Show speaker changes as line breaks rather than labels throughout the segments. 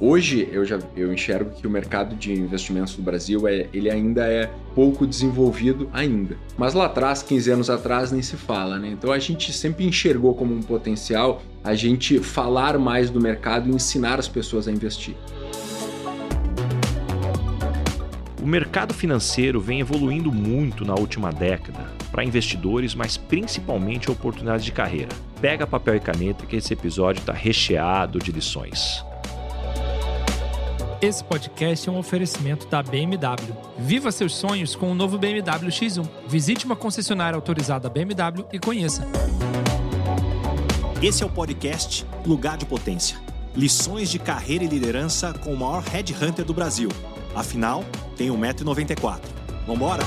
hoje eu já eu enxergo que o mercado de investimentos no Brasil é, ele ainda é pouco desenvolvido ainda. Mas lá atrás, 15 anos atrás, nem se fala, né? Então a gente sempre enxergou como um potencial a gente falar mais do mercado e ensinar as pessoas a investir.
O mercado financeiro vem evoluindo muito na última década para investidores, mas principalmente oportunidades de carreira. Pega papel e caneta que esse episódio está recheado de lições.
Esse podcast é um oferecimento da BMW. Viva seus sonhos com o novo BMW X1. Visite uma concessionária autorizada BMW e conheça.
Esse é o podcast Lugar de Potência. Lições de carreira e liderança com o maior headhunter do Brasil. Afinal, tem 1,94m. Vambora?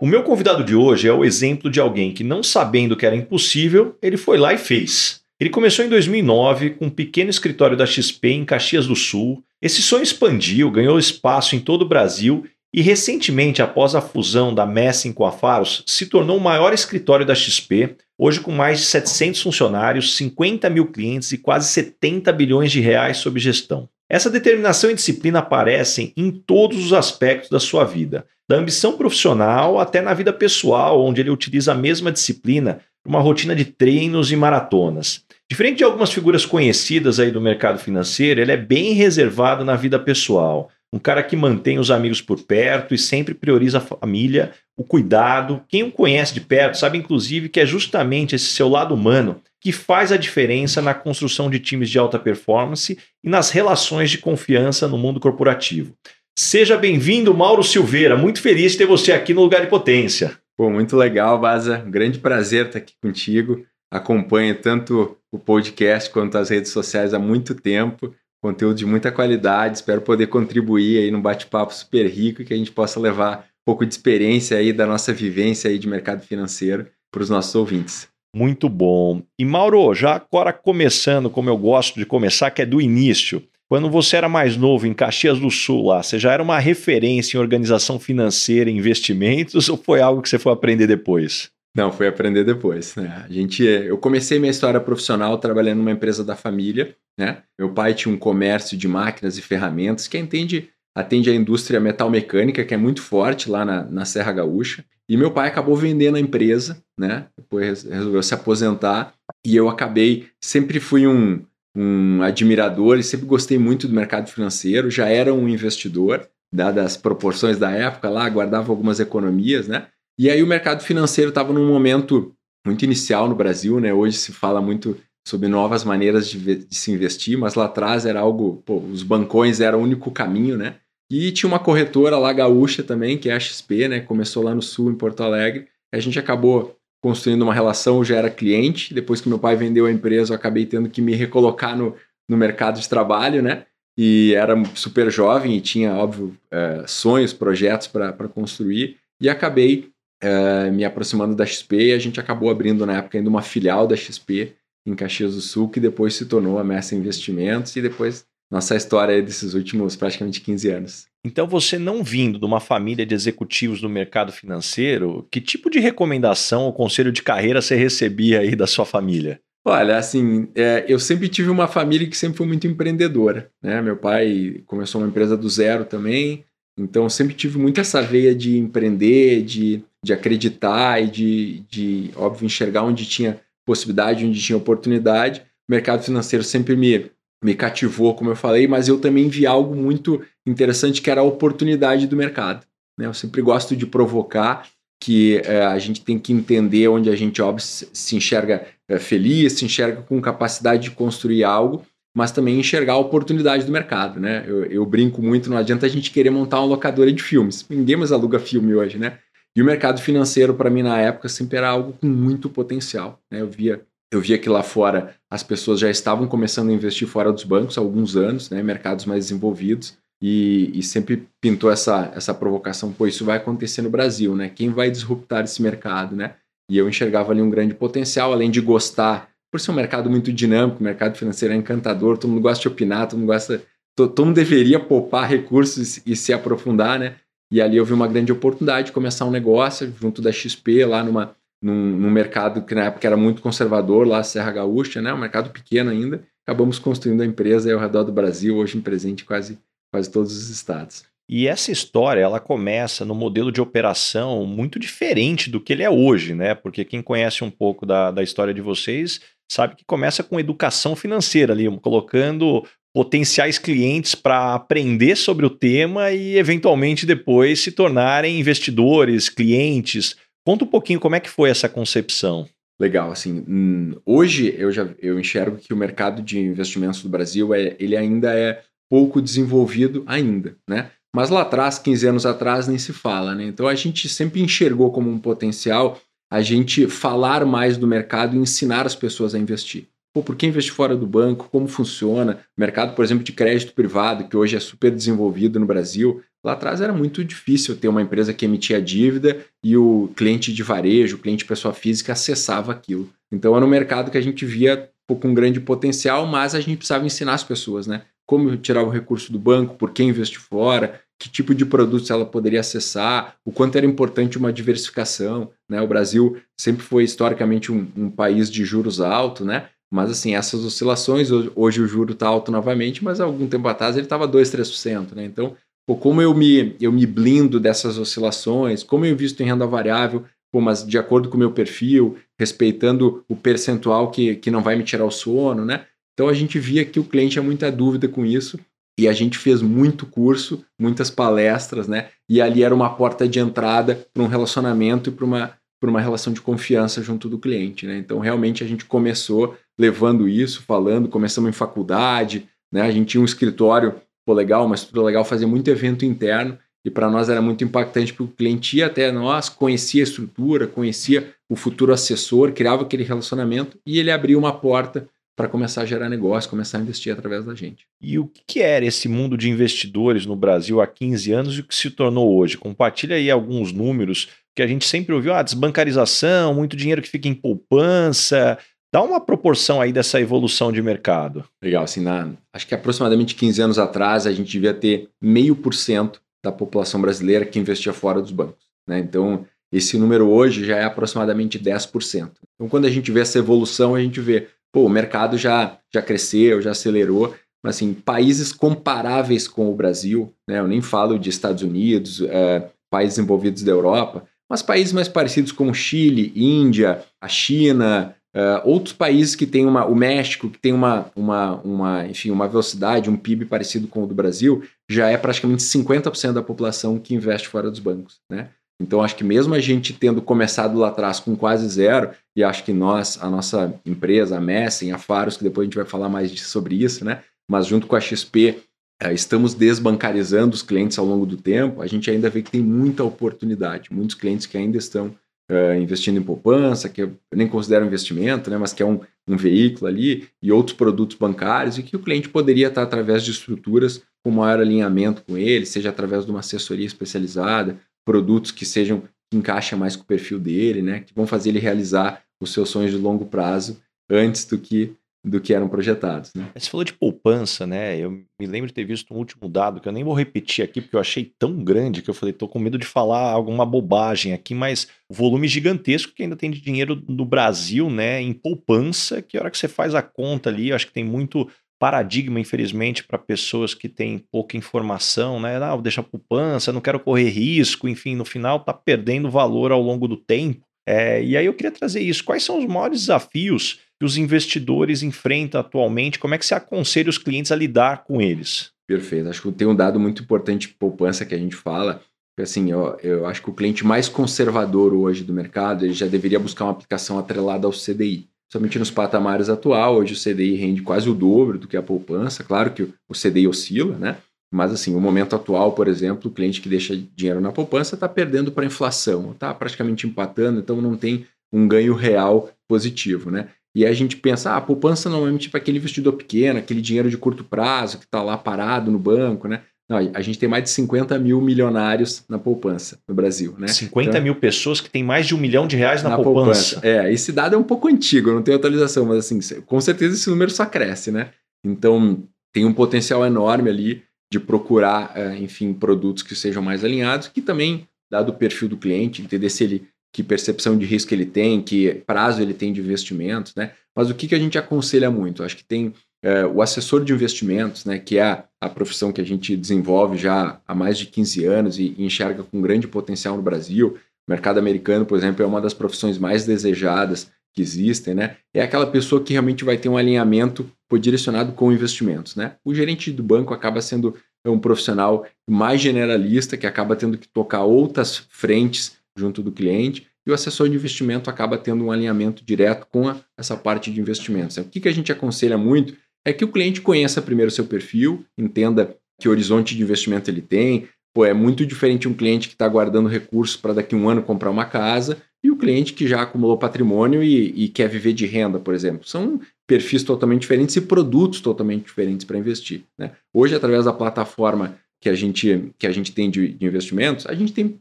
O meu convidado de hoje é o exemplo de alguém que, não sabendo que era impossível, ele foi lá e fez. Ele começou em 2009 com um pequeno escritório da XP em Caxias do Sul. Esse sonho expandiu, ganhou espaço em todo o Brasil e recentemente, após a fusão da Messing com a Faros, se tornou o maior escritório da XP, hoje com mais de 700 funcionários, 50 mil clientes e quase 70 bilhões de reais sob gestão. Essa determinação e disciplina aparecem em todos os aspectos da sua vida, da ambição profissional até na vida pessoal, onde ele utiliza a mesma disciplina uma rotina de treinos e maratonas. Diferente de algumas figuras conhecidas aí do mercado financeiro, ele é bem reservado na vida pessoal. Um cara que mantém os amigos por perto e sempre prioriza a família, o cuidado. Quem o conhece de perto sabe, inclusive, que é justamente esse seu lado humano que faz a diferença na construção de times de alta performance e nas relações de confiança no mundo corporativo. Seja bem-vindo, Mauro Silveira. Muito feliz de ter você aqui no Lugar de Potência.
Pô, muito legal, Baza. Um grande prazer estar aqui contigo. Acompanho tanto o podcast quanto as redes sociais há muito tempo. Conteúdo de muita qualidade. Espero poder contribuir aí num bate-papo super rico e que a gente possa levar um pouco de experiência aí da nossa vivência aí de mercado financeiro para os nossos ouvintes.
Muito bom. E Mauro, já agora começando como eu gosto de começar, que é do início. Quando você era mais novo em Caxias do Sul lá, você já era uma referência em organização financeira investimentos ou foi algo que você foi aprender depois?
Não, foi aprender depois, né? A gente, eu comecei minha história profissional trabalhando numa empresa da família, né? Meu pai tinha um comércio de máquinas e ferramentas que atende, atende a indústria metal mecânica, que é muito forte lá na, na Serra Gaúcha. E meu pai acabou vendendo a empresa, né? Depois resolveu se aposentar e eu acabei, sempre fui um, um admirador e sempre gostei muito do mercado financeiro, já era um investidor, dadas as proporções da época lá, guardava algumas economias, né? E aí o mercado financeiro estava num momento muito inicial no Brasil, né? Hoje se fala muito sobre novas maneiras de, de, se investir, mas lá atrás era algo, pô, os bancões era o único caminho, né? E tinha uma corretora lá gaúcha também, que é a XP, né? Começou lá no sul, em Porto Alegre. A gente acabou construindo uma relação, já era cliente. Depois que meu pai vendeu a empresa, eu acabei tendo que me recolocar no, no mercado de trabalho, né? E era super jovem e tinha, óbvio, é, sonhos, projetos para construir. E acabei é, me aproximando da XP e a gente acabou abrindo na época ainda uma filial da XP em Caxias do Sul, que depois se tornou a Messa Investimentos e depois nossa história desses últimos praticamente 15 anos.
Então, você não vindo de uma família de executivos do mercado financeiro, que tipo de recomendação ou conselho de carreira você recebia aí da sua família?
Olha, assim, é, eu sempre tive uma família que sempre foi muito empreendedora, né? Meu pai começou uma empresa do zero também, então sempre tive muito essa veia de empreender, de, de acreditar e de, de, óbvio, enxergar onde tinha possibilidade, onde tinha oportunidade. O mercado financeiro sempre me, me cativou, como eu falei, mas eu também vi algo muito interessante que era a oportunidade do mercado. Né? Eu sempre gosto de provocar que é, a gente tem que entender onde a gente óbvio, se enxerga é, feliz, se enxerga com capacidade de construir algo mas também enxergar a oportunidade do mercado, né? Eu, eu, brinco muito, não adianta a gente querer montar uma locadora de filmes. Ninguém mais aluga filme hoje, né? E o mercado financeiro, para mim, na época, sempre era algo com muito potencial. Né? Eu, via, eu via que lá fora as pessoas já estavam começando a investir fora dos bancos há alguns anos, né? mercados mais desenvolvidos, e, e sempre pintou essa, essa provocação, pô, isso vai acontecer no Brasil, né? Quem vai disruptar esse mercado, né? E eu enxergava ali um grande potencial, além de gostar por ser um mercado muito dinâmico, o mercado financeiro é encantador, todo mundo gosta de opinar, todo mundo gosta. Todo, mundo deveria poupar recursos e se aprofundar, né? E ali eu vi uma grande oportunidade de começar um negócio junto da XP, lá numa, num, num mercado que na época era muito conservador, lá Serra Gaúcha, né? Um mercado pequeno ainda. acabamos construindo a empresa ao redor do Brasil, hoje em presente quase, quase todos os estados.
E essa história, ela começa no modelo de operação muito diferente do que ele é hoje, né? Porque quem conhece um pouco da, da história de vocês sabe que começa com educação financeira ali, colocando potenciais clientes para aprender sobre o tema e eventualmente depois se tornarem investidores, clientes. Conta um pouquinho como é que foi essa concepção.
Legal, assim, hum, hoje eu já eu enxergo que o mercado de investimentos do Brasil é, ele ainda é pouco desenvolvido ainda, né? Mas lá atrás, 15 anos atrás, nem se fala, né? Então a gente sempre enxergou como um potencial a gente falar mais do mercado e ensinar as pessoas a investir. Pô, por que investir fora do banco? Como funciona? O mercado, por exemplo, de crédito privado, que hoje é super desenvolvido no Brasil, lá atrás era muito difícil ter uma empresa que emitia dívida e o cliente de varejo, o cliente pessoa física acessava aquilo. Então era um mercado que a gente via com um grande potencial, mas a gente precisava ensinar as pessoas, né? Como tirar o recurso do banco, por que investir fora, que tipo de produtos ela poderia acessar, o quanto era importante uma diversificação. Né? O Brasil sempre foi historicamente um, um país de juros altos, né? Mas assim, essas oscilações, hoje o juro está alto novamente, mas algum tempo atrás ele estava 2%, 3%. Né? Então, pô, como eu me, eu me blindo dessas oscilações, como eu invisto em renda variável, pô, mas de acordo com o meu perfil, respeitando o percentual que, que não vai me tirar o sono, né? Então a gente via que o cliente tinha muita dúvida com isso e a gente fez muito curso, muitas palestras, né? E ali era uma porta de entrada para um relacionamento e para uma, uma relação de confiança junto do cliente, né? Então, realmente, a gente começou levando isso, falando, começamos em faculdade, né? A gente tinha um escritório, pô, legal, uma estrutura legal, fazia muito evento interno e para nós era muito impactante porque o cliente ia até nós, conhecia a estrutura, conhecia o futuro assessor, criava aquele relacionamento e ele abria uma porta para começar a gerar negócio, começar a investir através da gente.
E o que era esse mundo de investidores no Brasil há 15 anos e o que se tornou hoje? Compartilha aí alguns números que a gente sempre ouviu, ah, desbancarização, muito dinheiro que fica em poupança. Dá uma proporção aí dessa evolução de mercado.
Legal, assim, na, acho que aproximadamente 15 anos atrás a gente devia ter meio por cento da população brasileira que investia fora dos bancos. Né? Então, esse número hoje já é aproximadamente 10%. Então, quando a gente vê essa evolução, a gente vê pô, o mercado já, já cresceu, já acelerou, mas assim, países comparáveis com o Brasil, né, eu nem falo de Estados Unidos, é, países envolvidos da Europa, mas países mais parecidos como Chile, Índia, a China, é, outros países que têm uma, o México, que tem uma, uma, uma, enfim, uma velocidade, um PIB parecido com o do Brasil, já é praticamente 50% da população que investe fora dos bancos, né? Então, acho que mesmo a gente tendo começado lá atrás com quase zero, e acho que nós, a nossa empresa, a Messen, a Faros, que depois a gente vai falar mais sobre isso, né? Mas junto com a XP, é, estamos desbancarizando os clientes ao longo do tempo, a gente ainda vê que tem muita oportunidade, muitos clientes que ainda estão é, investindo em poupança, que eu nem considero investimento, né? Mas que é um, um veículo ali, e outros produtos bancários, e que o cliente poderia estar através de estruturas com maior alinhamento com ele, seja através de uma assessoria especializada, produtos que sejam que encaixem mais com o perfil dele, né? Que vão fazer ele realizar os seus sonhos de longo prazo antes do que do que eram projetados. Né?
Você falou de poupança, né? Eu me lembro de ter visto um último dado que eu nem vou repetir aqui porque eu achei tão grande que eu falei, tô com medo de falar alguma bobagem aqui, mas o volume gigantesco que ainda tem de dinheiro no Brasil, né, em poupança, que a hora que você faz a conta ali, eu acho que tem muito paradigma, infelizmente, para pessoas que têm pouca informação, né? Ah, vou deixar poupança, não quero correr risco, enfim, no final está perdendo valor ao longo do tempo. É, e aí eu queria trazer isso. Quais são os maiores desafios que os investidores enfrentam atualmente? Como é que você aconselha os clientes a lidar com eles?
Perfeito. Acho que tem um dado muito importante de poupança que a gente fala. Assim, eu, eu acho que o cliente mais conservador hoje do mercado ele já deveria buscar uma aplicação atrelada ao CDI somente nos patamares atual, hoje o CDI rende quase o dobro do que a poupança, claro que o CDI oscila, né? Mas assim, o momento atual, por exemplo, o cliente que deixa dinheiro na poupança está perdendo para a inflação, está praticamente empatando, então não tem um ganho real positivo, né? E aí a gente pensa, ah, a poupança normalmente é para aquele investidor pequeno, aquele dinheiro de curto prazo que está lá parado no banco, né? Não, a gente tem mais de 50 mil milionários na poupança no Brasil, né?
50 então, mil pessoas que têm mais de um milhão de reais na, na poupança. poupança.
É, esse dado é um pouco antigo, não tem atualização, mas assim, com certeza esse número só cresce, né? Então tem um potencial enorme ali de procurar, é, enfim, produtos que sejam mais alinhados, que também, dado o perfil do cliente, entender se ele que percepção de risco ele tem, que prazo ele tem de investimentos, né? Mas o que, que a gente aconselha muito? Acho que tem é, o assessor de investimentos, né, que é a, profissão que a gente desenvolve já há mais de 15 anos e, e enxerga com grande potencial no Brasil. O mercado americano, por exemplo, é uma das profissões mais desejadas que existem, né? É aquela pessoa que realmente vai ter um alinhamento direcionado com investimentos, né? O gerente do banco acaba sendo um profissional mais generalista, que acaba tendo que tocar outras frentes junto do cliente, e o assessor de investimento acaba tendo um alinhamento direto com a, essa parte de investimentos. O que, que a gente aconselha muito é que o cliente conheça primeiro o seu perfil, entenda que horizonte de investimento ele tem. Pô, é muito diferente um cliente que está guardando recursos para daqui a um ano comprar uma casa e o cliente que já acumulou patrimônio e, e quer viver de renda, por exemplo. São perfis totalmente diferentes e produtos totalmente diferentes para investir. Né? Hoje, através da plataforma que a gente, que a gente tem de, de investimentos, a gente tem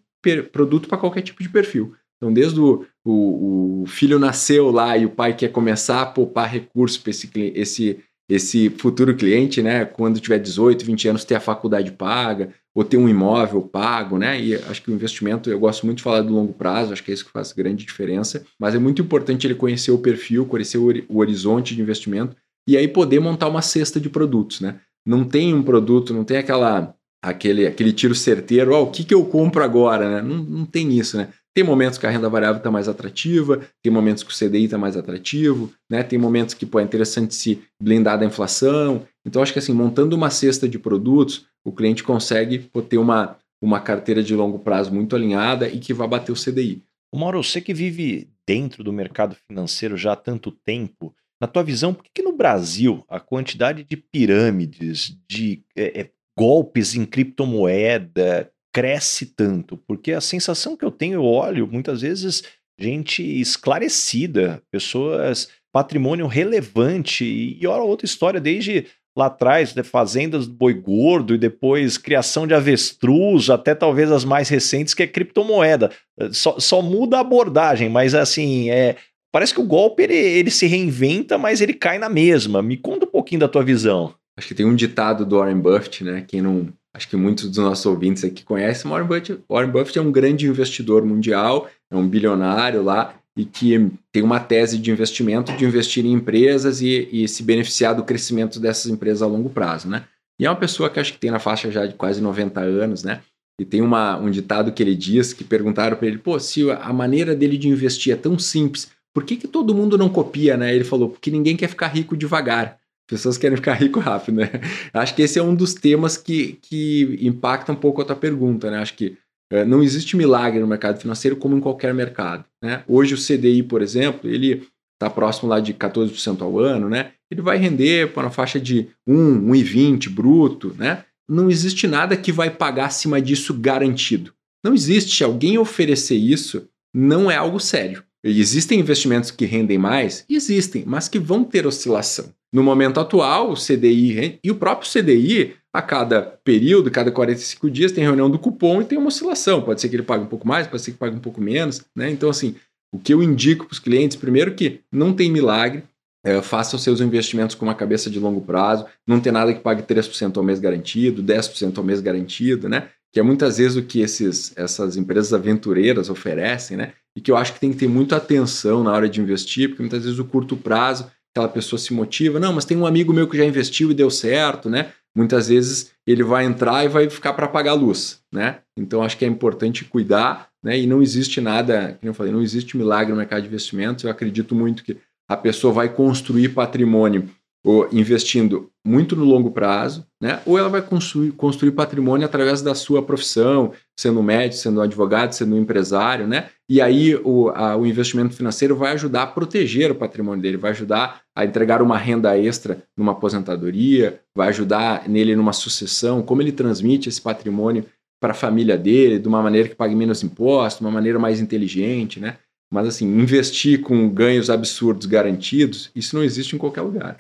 produto para qualquer tipo de perfil. Então, desde o, o, o, filho nasceu lá e o pai quer começar a poupar recursos para esse, esse, esse futuro cliente, né? Quando tiver 18, 20 anos, ter a faculdade paga, ou ter um imóvel pago, né? E acho que o investimento, eu gosto muito de falar do longo prazo, acho que é isso que faz grande diferença, mas é muito importante ele conhecer o perfil, conhecer o, horizonte de investimento e aí poder montar uma cesta de produtos, né? Não tem um produto, não tem aquela aquele, aquele tiro certeiro, oh, o que, que eu compro agora, né? Não, não tem isso, né? Tem momentos que a renda variável está mais atrativa, tem momentos que o CDI está mais atrativo, né? tem momentos que pô, é interessante se blindar da inflação. Então, acho que assim, montando uma cesta de produtos, o cliente consegue pô, ter uma, uma carteira de longo prazo muito alinhada e que vai bater o CDI.
Mauro, você que vive dentro do mercado financeiro já há tanto tempo, na tua visão, por que, que no Brasil a quantidade de pirâmides, de é, é, golpes em criptomoeda, cresce tanto? Porque a sensação que eu tenho, eu olho muitas vezes gente esclarecida, pessoas, patrimônio relevante, e olha outra história, desde lá atrás, né, fazendas do boi gordo e depois criação de avestruz, até talvez as mais recentes, que é criptomoeda. Só, só muda a abordagem, mas assim, é, parece que o golpe ele, ele se reinventa, mas ele cai na mesma. Me conta um pouquinho da tua visão.
Acho que tem um ditado do Warren Buffett, né? Quem não, acho que muitos dos nossos ouvintes aqui conhecem, Warren Buffett, Warren Buffett é um grande investidor mundial, é um bilionário lá e que tem uma tese de investimento de investir em empresas e, e se beneficiar do crescimento dessas empresas a longo prazo, né? E é uma pessoa que acho que tem na faixa já de quase 90 anos, né? E tem uma, um ditado que ele diz que perguntaram para ele, pô, se a maneira dele de investir é tão simples, por que, que todo mundo não copia, né? Ele falou, porque ninguém quer ficar rico devagar pessoas querem ficar rico rápido, né? Acho que esse é um dos temas que, que impacta um pouco a tua pergunta, né? Acho que é, não existe milagre no mercado financeiro como em qualquer mercado, né? Hoje o CDI, por exemplo, ele está próximo lá de 14% ao ano, né? Ele vai render para uma faixa de 1, 1,20 bruto, né? Não existe nada que vai pagar acima disso garantido. Não existe. Alguém oferecer isso não é algo sério. Existem investimentos que rendem mais? Existem, mas que vão ter oscilação. No momento atual, o CDI e o próprio CDI, a cada período, cada 45 dias, tem reunião do cupom e tem uma oscilação. Pode ser que ele pague um pouco mais, pode ser que pague um pouco menos. Né? Então, assim, o que eu indico para os clientes, primeiro que não tem milagre, é, faça os seus investimentos com uma cabeça de longo prazo, não tem nada que pague 3% ao mês garantido, 10% ao mês garantido, né? Que é muitas vezes o que esses, essas empresas aventureiras oferecem, né? E que eu acho que tem que ter muita atenção na hora de investir, porque muitas vezes o curto prazo aquela pessoa se motiva, não, mas tem um amigo meu que já investiu e deu certo, né? Muitas vezes ele vai entrar e vai ficar para pagar a luz, né? Então acho que é importante cuidar, né? E não existe nada, como eu falei, não existe milagre no mercado de investimentos. Eu acredito muito que a pessoa vai construir patrimônio ou investindo muito no longo prazo, né? ou ela vai construir, construir patrimônio através da sua profissão, sendo médico, sendo advogado, sendo empresário, né? e aí o, a, o investimento financeiro vai ajudar a proteger o patrimônio dele, vai ajudar a entregar uma renda extra numa aposentadoria, vai ajudar nele numa sucessão, como ele transmite esse patrimônio para a família dele de uma maneira que pague menos impostos, de uma maneira mais inteligente, né? Mas assim, investir com ganhos absurdos garantidos, isso não existe em qualquer lugar.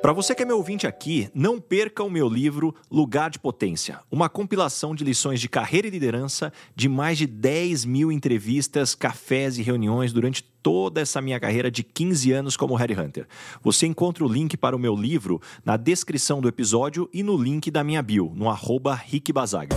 Para você que é meu ouvinte aqui, não perca o meu livro Lugar de Potência, uma compilação de lições de carreira e liderança de mais de 10 mil entrevistas, cafés e reuniões durante toda essa minha carreira de 15 anos como Headhunter. Você encontra o link para o meu livro na descrição do episódio e no link da minha bio, no arroba Rick Bazaga.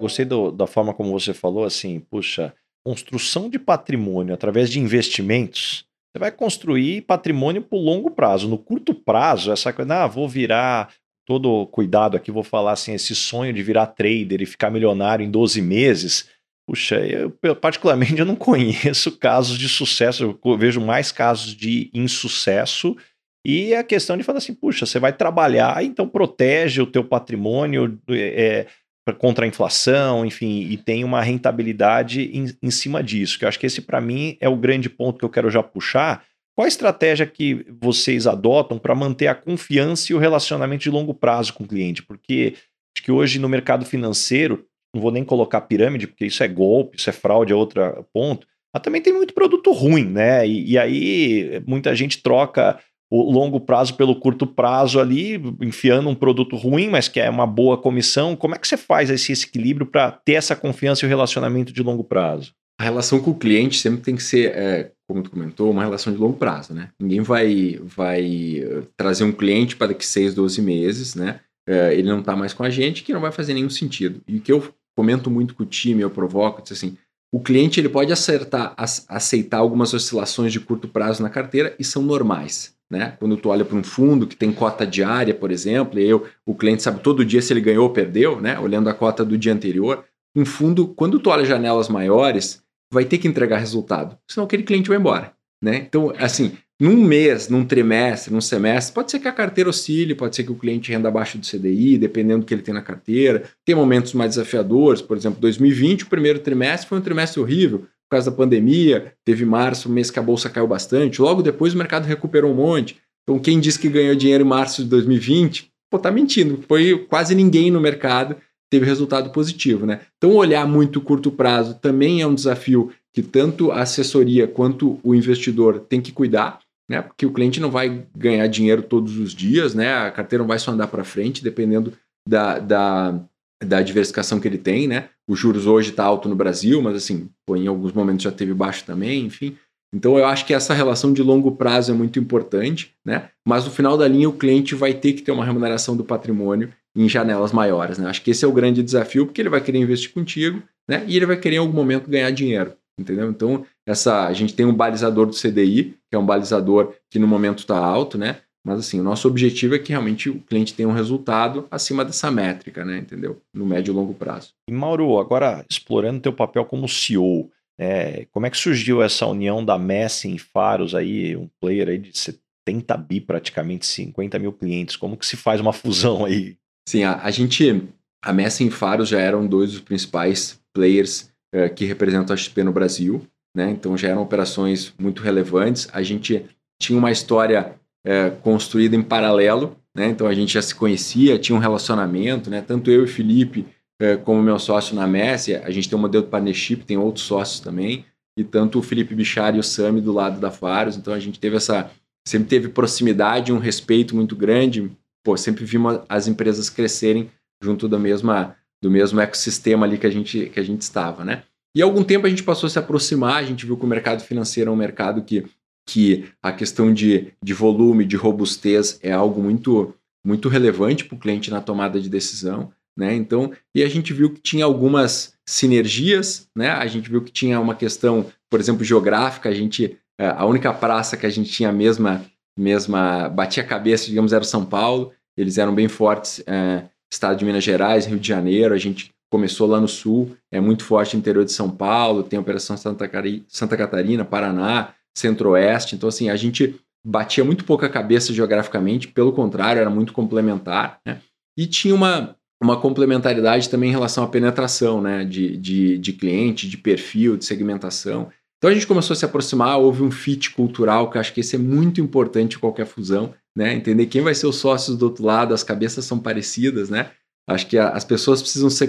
Gostei do, da forma como você falou, assim, puxa, construção de patrimônio através de investimentos, você vai construir patrimônio por longo prazo. No curto prazo, essa coisa, ah, vou virar todo cuidado aqui, vou falar assim, esse sonho de virar trader e ficar milionário em 12 meses. Puxa, eu, particularmente eu não conheço casos de sucesso, eu vejo mais casos de insucesso e a questão de falar assim, puxa, você vai trabalhar, então protege o teu patrimônio é, contra a inflação, enfim, e tem uma rentabilidade em, em cima disso, que eu acho que esse para mim é o grande ponto que eu quero já puxar, qual a estratégia que vocês adotam para manter a confiança e o relacionamento de longo prazo com o cliente? Porque acho que hoje no mercado financeiro, não vou nem colocar pirâmide, porque isso é golpe, isso é fraude, é outro ponto, mas também tem muito produto ruim, né? E, e aí muita gente troca o longo prazo pelo curto prazo ali, enfiando um produto ruim, mas que é uma boa comissão. Como é que você faz esse, equilíbrio para ter essa confiança e o relacionamento de longo prazo?
A relação com o cliente sempre tem que ser, é, como tu comentou, uma relação de longo prazo, né? Ninguém vai, vai eh, trazer um cliente para daqui 6, 12 meses, né? É, ele não está mais com a gente, que não vai fazer nenhum sentido. E o que eu comento muito com o time, eu provoco, diz assim, o cliente ele pode acertar, aceitar algumas oscilações de curto prazo na carteira e são normais. Né? Quando tu olha para um fundo que tem cota diária, por exemplo, e eu, o cliente sabe todo dia se ele ganhou ou perdeu, né? olhando a cota do dia anterior. Um fundo, quando tu olha janelas maiores, vai ter que entregar resultado, senão aquele cliente vai embora. Né? Então, assim, num mês, num trimestre, num semestre, pode ser que a carteira oscile, pode ser que o cliente renda abaixo do CDI, dependendo do que ele tem na carteira. Tem momentos mais desafiadores, por exemplo, 2020, o primeiro trimestre foi um trimestre horrível por causa da pandemia. Teve março, mês que a bolsa caiu bastante. Logo depois o mercado recuperou um monte. Então, quem disse que ganhou dinheiro em março de 2020, pô, tá mentindo. Foi quase ninguém no mercado teve resultado positivo, né? Então, olhar muito curto prazo também é um desafio que tanto a assessoria quanto o investidor tem que cuidar, né? Porque o cliente não vai ganhar dinheiro todos os dias, né? A carteira não vai só andar para frente, dependendo da, da, da diversificação que ele tem, né? Os juros hoje está alto no Brasil, mas assim, pô, em alguns momentos já teve baixo também, enfim. Então eu acho que essa relação de longo prazo é muito importante, né? Mas no final da linha o cliente vai ter que ter uma remuneração do patrimônio em janelas maiores, né? Acho que esse é o grande desafio, porque ele vai querer investir contigo, né? E ele vai querer em algum momento ganhar dinheiro, entendeu? Então, essa a gente tem um balizador do CDI, que é um balizador que no momento está alto, né? Mas assim, o nosso objetivo é que realmente o cliente tenha um resultado acima dessa métrica, né? Entendeu? No médio e longo prazo.
E Mauro, agora explorando teu papel como CEO, é, como é que surgiu essa união da Messi em Faros aí, um player aí de 70 bi praticamente, 50 mil clientes? Como que se faz uma fusão aí?
Sim, a, a gente, a Messi e Faros já eram dois dos principais players uh, que representam a XP no Brasil, né? Então já eram operações muito relevantes. A gente tinha uma história uh, construída em paralelo, né? Então a gente já se conhecia, tinha um relacionamento, né? Tanto eu e Felipe uh, como meu sócio na Messi, a gente tem um modelo de partnership, tem outros sócios também, e tanto o Felipe Bichar e o Sami do lado da Faros. Então a gente teve essa sempre teve proximidade, um respeito muito grande, pô, sempre vimos as empresas crescerem junto da mesma, do mesmo ecossistema ali que a gente, que a gente estava, né? E algum tempo a gente passou a se aproximar, a gente viu que o mercado financeiro é um mercado que, que a questão de, de volume, de robustez é algo muito, muito relevante para o cliente na tomada de decisão. Né? Então, e a gente viu que tinha algumas sinergias, né? A gente viu que tinha uma questão, por exemplo, geográfica. A gente, é, a única praça que a gente tinha a mesma, mesma batia a cabeça, digamos, era São Paulo. Eles eram bem fortes, é, estado de Minas Gerais, Rio de Janeiro. A gente começou lá no sul, é muito forte no interior de São Paulo, tem operação Santa, Cari Santa Catarina, Paraná, Centro-Oeste. Então, assim, a gente batia muito pouca cabeça geograficamente, pelo contrário, era muito complementar, né? E tinha uma, uma complementaridade também em relação à penetração, né? De, de, de cliente, de perfil, de segmentação. Então a gente começou a se aproximar, houve um fit cultural, que acho que esse é muito importante em qualquer fusão né? Entender quem vai ser os sócios do outro lado, as cabeças são parecidas, né? Acho que a, as pessoas precisam ser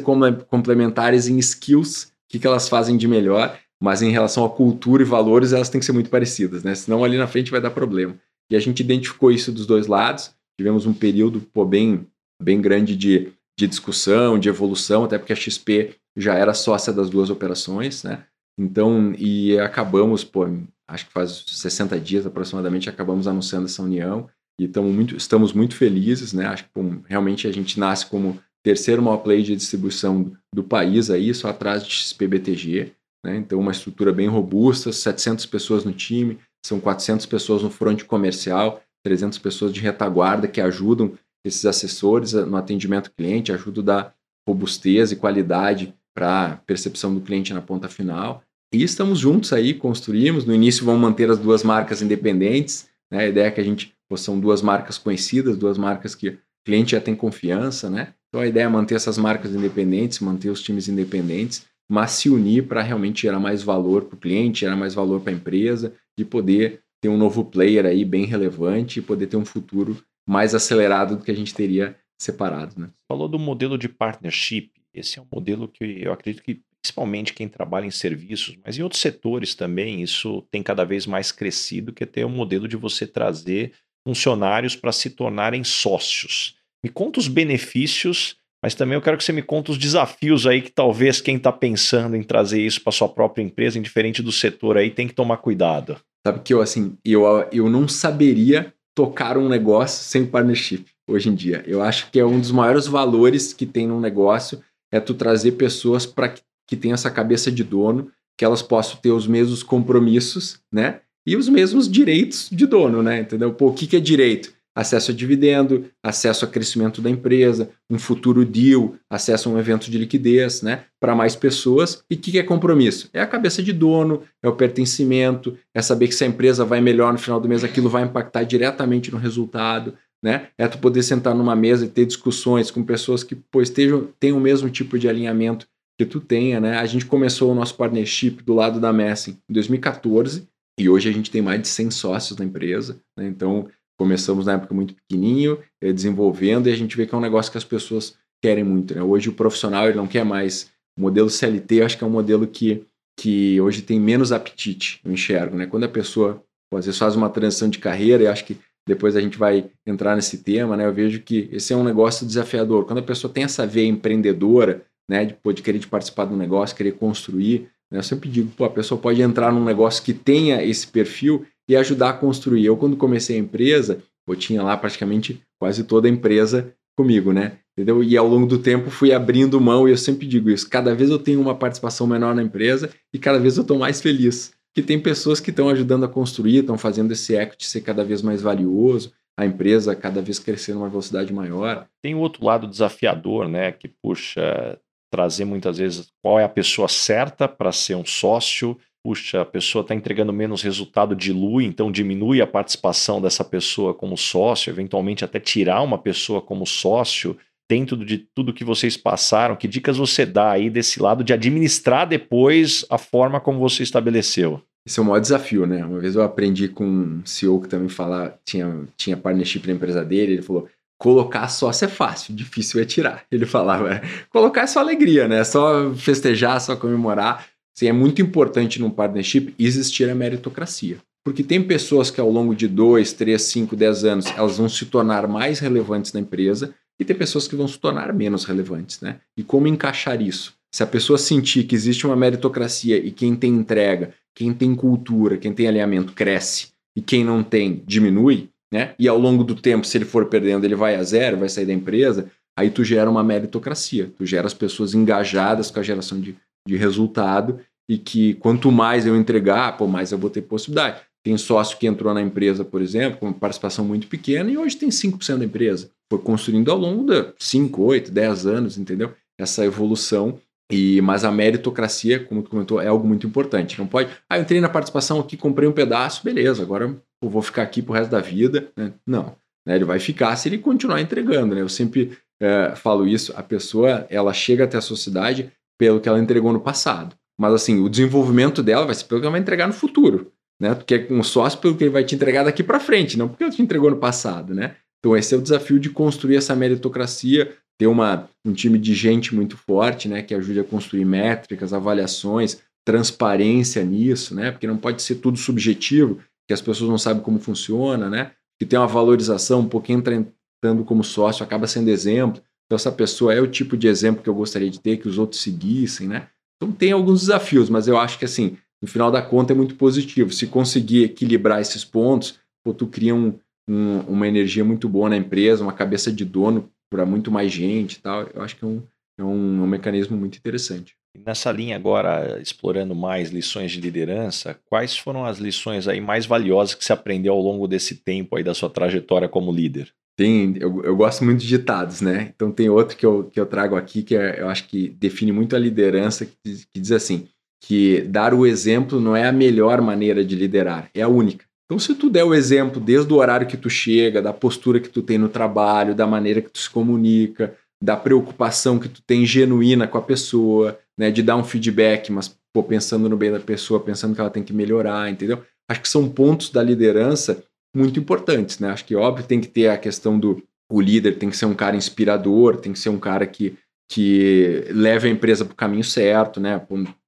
complementares em skills, o que, que elas fazem de melhor, mas em relação à cultura e valores, elas têm que ser muito parecidas, né? Senão ali na frente vai dar problema. E a gente identificou isso dos dois lados, tivemos um período pô, bem, bem grande de, de discussão, de evolução, até porque a XP já era sócia das duas operações, né? Então, e acabamos, pô, acho que faz 60 dias aproximadamente, acabamos anunciando essa união e muito, estamos muito felizes, né? Acho que realmente a gente nasce como terceiro maior play de distribuição do país aí, só atrás de XPBTG, né? então uma estrutura bem robusta, 700 pessoas no time, são 400 pessoas no front comercial, 300 pessoas de retaguarda que ajudam esses assessores no atendimento cliente, ajudam a dar robustez e qualidade para a percepção do cliente na ponta final. E estamos juntos aí, construímos. No início vamos manter as duas marcas independentes. Né? A ideia é que a gente pô, são duas marcas conhecidas, duas marcas que o cliente já tem confiança, né? Então a ideia é manter essas marcas independentes, manter os times independentes, mas se unir para realmente gerar mais valor para o cliente, gerar mais valor para a empresa e poder ter um novo player aí bem relevante e poder ter um futuro mais acelerado do que a gente teria separado. Né?
Falou do modelo de partnership. Esse é um modelo que eu acredito que principalmente quem trabalha em serviços, mas em outros setores também, isso tem cada vez mais crescido, que é ter um modelo de você trazer funcionários para se tornarem sócios. Me conta os benefícios, mas também eu quero que você me conte os desafios aí que talvez quem está pensando em trazer isso para sua própria empresa, indiferente do setor aí, tem que tomar cuidado.
Sabe que eu assim, eu, eu não saberia tocar um negócio sem partnership hoje em dia. Eu acho que é um dos maiores valores que tem num negócio é tu trazer pessoas para que, que tenham essa cabeça de dono, que elas possam ter os mesmos compromissos, né? E os mesmos direitos de dono, né? Entendeu? Pô, o que, que é direito? Acesso a dividendo, acesso a crescimento da empresa, um futuro deal, acesso a um evento de liquidez, né? Para mais pessoas. E o que, que é compromisso? É a cabeça de dono, é o pertencimento, é saber que se a empresa vai melhor no final do mês, aquilo vai impactar diretamente no resultado né? É tu poder sentar numa mesa e ter discussões com pessoas que pô, estejam, tenham o mesmo tipo de alinhamento que tu tenha, né? A gente começou o nosso partnership do lado da Messing em 2014 e hoje a gente tem mais de 100 sócios na empresa, né? Então começamos na época muito pequenininho, eh, desenvolvendo e a gente vê que é um negócio que as pessoas querem muito, né? Hoje o profissional ele não quer mais o modelo CLT, acho que é um modelo que que hoje tem menos apetite, eu enxergo, né? Quando a pessoa às vezes faz uma transição de carreira, e acho que depois a gente vai entrar nesse tema, né? Eu vejo que esse é um negócio desafiador. Quando a pessoa tem essa veia empreendedora, né, de, de querer de participar do negócio, querer construir, eu sempre digo, pô, a pessoa pode entrar num negócio que tenha esse perfil e ajudar a construir. Eu, quando comecei a empresa, eu tinha lá praticamente quase toda a empresa comigo, né? Entendeu? E ao longo do tempo fui abrindo mão e eu sempre digo isso. Cada vez eu tenho uma participação menor na empresa e cada vez eu estou mais feliz que tem pessoas que estão ajudando a construir, estão fazendo esse equity ser cada vez mais valioso, a empresa cada vez crescer numa velocidade maior.
Tem o outro lado desafiador, né, que puxa trazer muitas vezes qual é a pessoa certa para ser um sócio. Puxa, a pessoa está entregando menos resultado, dilui, então diminui a participação dessa pessoa como sócio, eventualmente até tirar uma pessoa como sócio dentro de tudo que vocês passaram, que dicas você dá aí desse lado de administrar depois a forma como você estabeleceu?
Esse é o maior desafio, né? Uma vez eu aprendi com um CEO que também fala, tinha, tinha partnership na empresa dele, ele falou: colocar sócio é fácil, difícil é tirar. Ele falava, é, colocar é só alegria, né? É só festejar, só comemorar. Assim, é muito importante num partnership existir a meritocracia. Porque tem pessoas que ao longo de 2, 3, 5, 10 anos, elas vão se tornar mais relevantes na empresa e tem pessoas que vão se tornar menos relevantes, né? E como encaixar isso? Se a pessoa sentir que existe uma meritocracia e quem tem entrega, quem tem cultura, quem tem alinhamento cresce e quem não tem diminui, né? E ao longo do tempo, se ele for perdendo, ele vai a zero, vai sair da empresa, aí tu gera uma meritocracia, tu gera as pessoas engajadas com a geração de, de resultado e que quanto mais eu entregar, pô, mais eu vou ter possibilidade. Tem sócio que entrou na empresa, por exemplo, com uma participação muito pequena e hoje tem 5% da empresa foi construindo ao longo de 5, 8, 10 anos, entendeu? Essa evolução. E, mas a meritocracia, como tu comentou, é algo muito importante. Não pode. Ah, eu entrei na participação aqui, comprei um pedaço, beleza, agora eu vou ficar aqui pro resto da vida. Né? Não. Né? Ele vai ficar se ele continuar entregando. Né? Eu sempre é, falo isso, a pessoa ela chega até a sociedade pelo que ela entregou no passado. Mas assim, o desenvolvimento dela vai ser pelo que ela vai entregar no futuro. Né? Tu quer um sócio pelo que ele vai te entregar daqui para frente, não porque ele te entregou no passado. Né? Então, esse é o desafio de construir essa meritocracia, ter uma, um time de gente muito forte, né, que ajude a construir métricas, avaliações, transparência nisso, né, porque não pode ser tudo subjetivo, que as pessoas não sabem como funciona, né, que tem uma valorização, um pouquinho entrando como sócio acaba sendo exemplo. Então, essa pessoa é o tipo de exemplo que eu gostaria de ter, que os outros seguissem, né. Então, tem alguns desafios, mas eu acho que, assim, no final da conta é muito positivo. Se conseguir equilibrar esses pontos, pô, tu cria um, um, uma energia muito boa na empresa, uma cabeça de dono para muito mais gente e tal. Eu acho que é um, é um, é um mecanismo muito interessante.
Nessa linha agora, explorando mais lições de liderança, quais foram as lições aí mais valiosas que você aprendeu ao longo desse tempo aí da sua trajetória como líder?
Tem, eu, eu gosto muito de ditados, né? Então tem outro que eu, que eu trago aqui que é, eu acho que define muito a liderança, que diz, que diz assim, que dar o exemplo não é a melhor maneira de liderar, é a única. Então, se tu der o exemplo desde o horário que tu chega, da postura que tu tem no trabalho, da maneira que tu se comunica, da preocupação que tu tem genuína com a pessoa, né, de dar um feedback, mas pô, pensando no bem da pessoa, pensando que ela tem que melhorar, entendeu? Acho que são pontos da liderança muito importantes, né? Acho que óbvio tem que ter a questão do o líder tem que ser um cara inspirador, tem que ser um cara que, que leve a empresa para o caminho certo, né?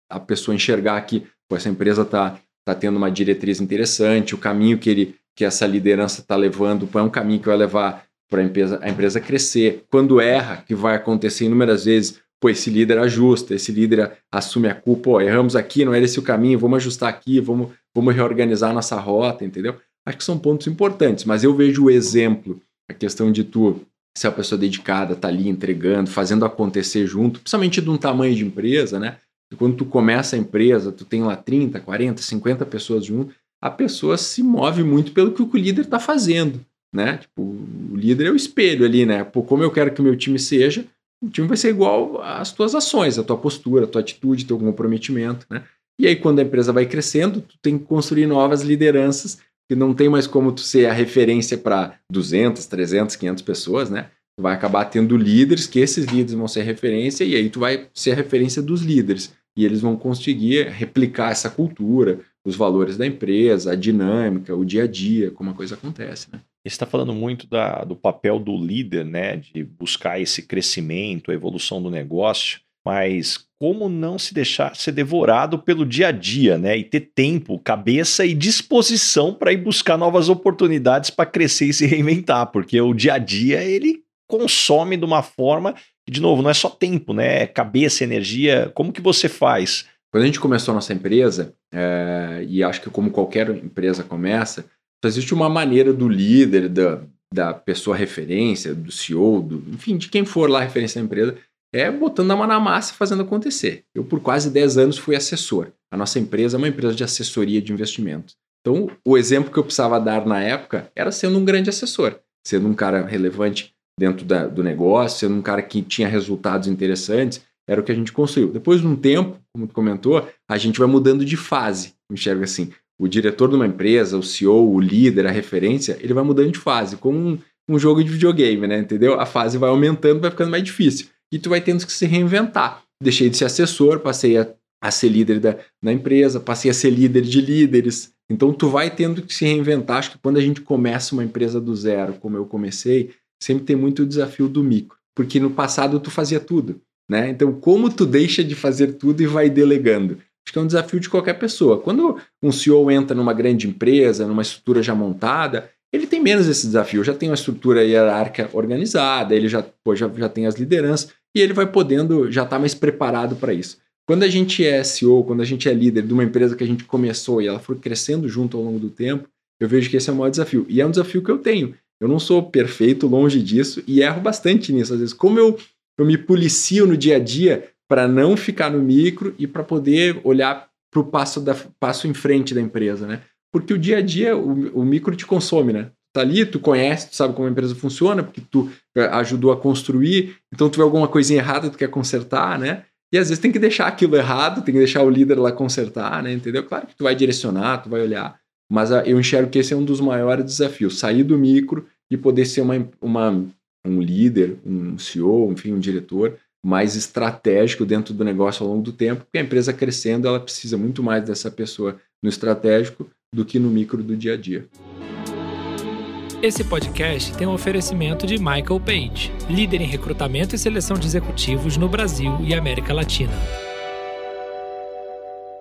A pessoa enxergar que pô, essa empresa está tá tendo uma diretriz interessante, o caminho que ele que essa liderança está levando é um caminho que vai levar para a empresa, a empresa crescer. Quando erra, que vai acontecer inúmeras vezes, pô, esse líder ajusta, esse líder assume a culpa, erramos aqui, não era esse o caminho, vamos ajustar aqui, vamos, vamos reorganizar nossa rota, entendeu? Acho que são pontos importantes, mas eu vejo o exemplo, a questão de tu ser uma pessoa dedicada, tá ali entregando, fazendo acontecer junto, principalmente de um tamanho de empresa, né? Quando tu começa a empresa, tu tem lá 30, 40, 50 pessoas junto, a pessoa se move muito pelo que o líder está fazendo, né? Tipo, o líder é o espelho ali, né? Pô, como eu quero que o meu time seja, o time vai ser igual às tuas ações, a tua postura, a tua atitude, teu comprometimento, né? E aí, quando a empresa vai crescendo, tu tem que construir novas lideranças, que não tem mais como tu ser a referência para 200, 300, 500 pessoas, né? Tu vai acabar tendo líderes, que esses líderes vão ser referência, e aí tu vai ser a referência dos líderes. E eles vão conseguir replicar essa cultura, os valores da empresa, a dinâmica, o dia a dia, como a coisa acontece, né?
Está falando muito da, do papel do líder, né, de buscar esse crescimento, a evolução do negócio, mas como não se deixar ser devorado pelo dia a dia, né, e ter tempo, cabeça e disposição para ir buscar novas oportunidades para crescer e se reinventar, porque o dia a dia ele consome de uma forma que, de novo, não é só tempo, né, é cabeça, energia. Como que você faz?
Quando a gente começou a nossa empresa, é, e acho que como qualquer empresa começa, existe uma maneira do líder, da, da pessoa referência, do CEO, do, enfim, de quem for lá referência da empresa, é botando a mão na massa e fazendo acontecer. Eu, por quase 10 anos, fui assessor. A nossa empresa é uma empresa de assessoria de investimentos. Então, o exemplo que eu precisava dar na época era sendo um grande assessor, sendo um cara relevante dentro da, do negócio, sendo um cara que tinha resultados interessantes, era o que a gente construiu. Depois de um tempo, como tu comentou, a gente vai mudando de fase, enxerga assim o diretor de uma empresa, o CEO, o líder, a referência, ele vai mudando de fase, como um, um jogo de videogame, né? Entendeu? A fase vai aumentando, vai ficando mais difícil. E tu vai tendo que se reinventar. Deixei de ser assessor, passei a, a ser líder da, da empresa, passei a ser líder de líderes. Então tu vai tendo que se reinventar. Acho que quando a gente começa uma empresa do zero, como eu comecei, sempre tem muito o desafio do micro. Porque no passado tu fazia tudo. Né? Então, como tu deixa de fazer tudo e vai delegando? Acho que é um desafio de qualquer pessoa. Quando um CEO entra numa grande empresa, numa estrutura já montada, ele tem menos esse desafio, já tem uma estrutura hierárquica organizada, ele já, pô, já, já tem as lideranças e ele vai podendo, já está mais preparado para isso. Quando a gente é CEO, quando a gente é líder de uma empresa que a gente começou e ela foi crescendo junto ao longo do tempo, eu vejo que esse é o maior desafio. E é um desafio que eu tenho. Eu não sou perfeito, longe disso, e erro bastante nisso. Às vezes, como eu, eu me policio no dia a dia para não ficar no micro e para poder olhar para o passo, da, passo em frente da empresa, né? Porque o dia a dia, o, o micro te consome, né? tá ali, tu conhece, tu sabe como a empresa funciona, porque tu eh, ajudou a construir, então tu vê alguma coisinha errada, tu quer consertar, né? E às vezes tem que deixar aquilo errado, tem que deixar o líder lá consertar, né? Entendeu? Claro que tu vai direcionar, tu vai olhar, mas ah, eu enxergo que esse é um dos maiores desafios, sair do micro e poder ser uma, uma, um líder, um CEO, enfim, um diretor mais estratégico dentro do negócio ao longo do tempo, porque a empresa crescendo, ela precisa muito mais dessa pessoa no estratégico do que no micro do dia a dia.
Esse podcast tem um oferecimento de Michael Page, líder em recrutamento e seleção de executivos no Brasil e América Latina.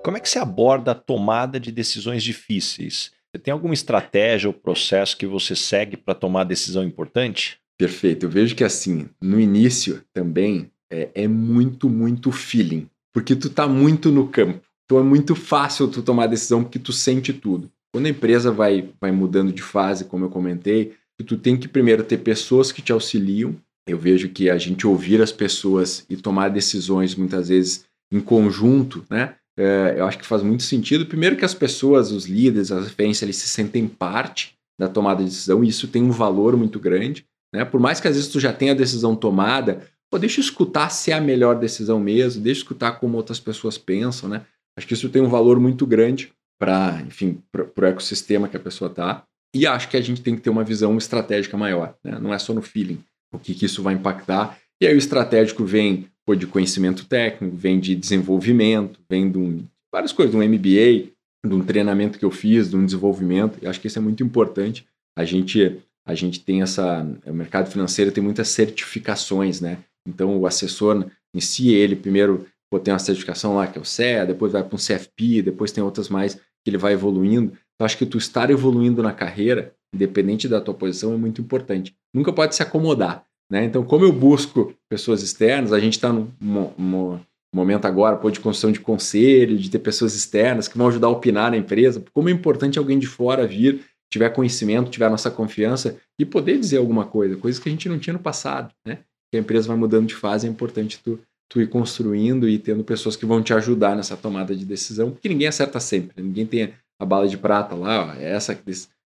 Como é que você aborda a tomada de decisões difíceis? Você tem alguma estratégia ou processo que você segue para tomar decisão importante?
Perfeito. Eu vejo que assim, no início também é, é muito, muito feeling. Porque tu tá muito no campo. Então é muito fácil tu tomar decisão porque tu sente tudo. Quando a empresa vai, vai mudando de fase, como eu comentei, tu tem que primeiro ter pessoas que te auxiliam. Eu vejo que a gente ouvir as pessoas e tomar decisões muitas vezes em conjunto, né? É, eu acho que faz muito sentido. Primeiro que as pessoas, os líderes, as referências, eles se sentem parte da tomada de decisão e isso tem um valor muito grande. Né? Por mais que às vezes tu já tenha a decisão tomada, pô, deixa eu escutar se é a melhor decisão mesmo, deixa eu escutar como outras pessoas pensam, né? Acho que isso tem um valor muito grande para, enfim, para o ecossistema que a pessoa está. E acho que a gente tem que ter uma visão estratégica maior, né? não é só no feeling, o que, que isso vai impactar. E aí o estratégico vem pô, de conhecimento técnico, vem de desenvolvimento, vem de um, várias coisas, de um MBA, de um treinamento que eu fiz, de um desenvolvimento. E acho que isso é muito importante. A gente, a gente tem essa. O mercado financeiro tem muitas certificações, né? Então o assessor em si, ele primeiro pô, tem uma certificação lá que é o CEA, depois vai para um CFP, depois tem outras mais que ele vai evoluindo. Então, acho que tu estar evoluindo na carreira, independente da tua posição, é muito importante. Nunca pode se acomodar. Né? Então, como eu busco pessoas externas, a gente está num, num, momento agora pô, de construção de conselho, de ter pessoas externas que vão ajudar a opinar na empresa. Como é importante alguém de fora vir, tiver conhecimento, tiver nossa confiança e poder dizer alguma coisa, coisas que a gente não tinha no passado. Né? Que a empresa vai mudando de fase, é importante tu, tu ir construindo e tendo pessoas que vão te ajudar nessa tomada de decisão, porque ninguém acerta sempre, ninguém tem a bala de prata lá, ó, é essa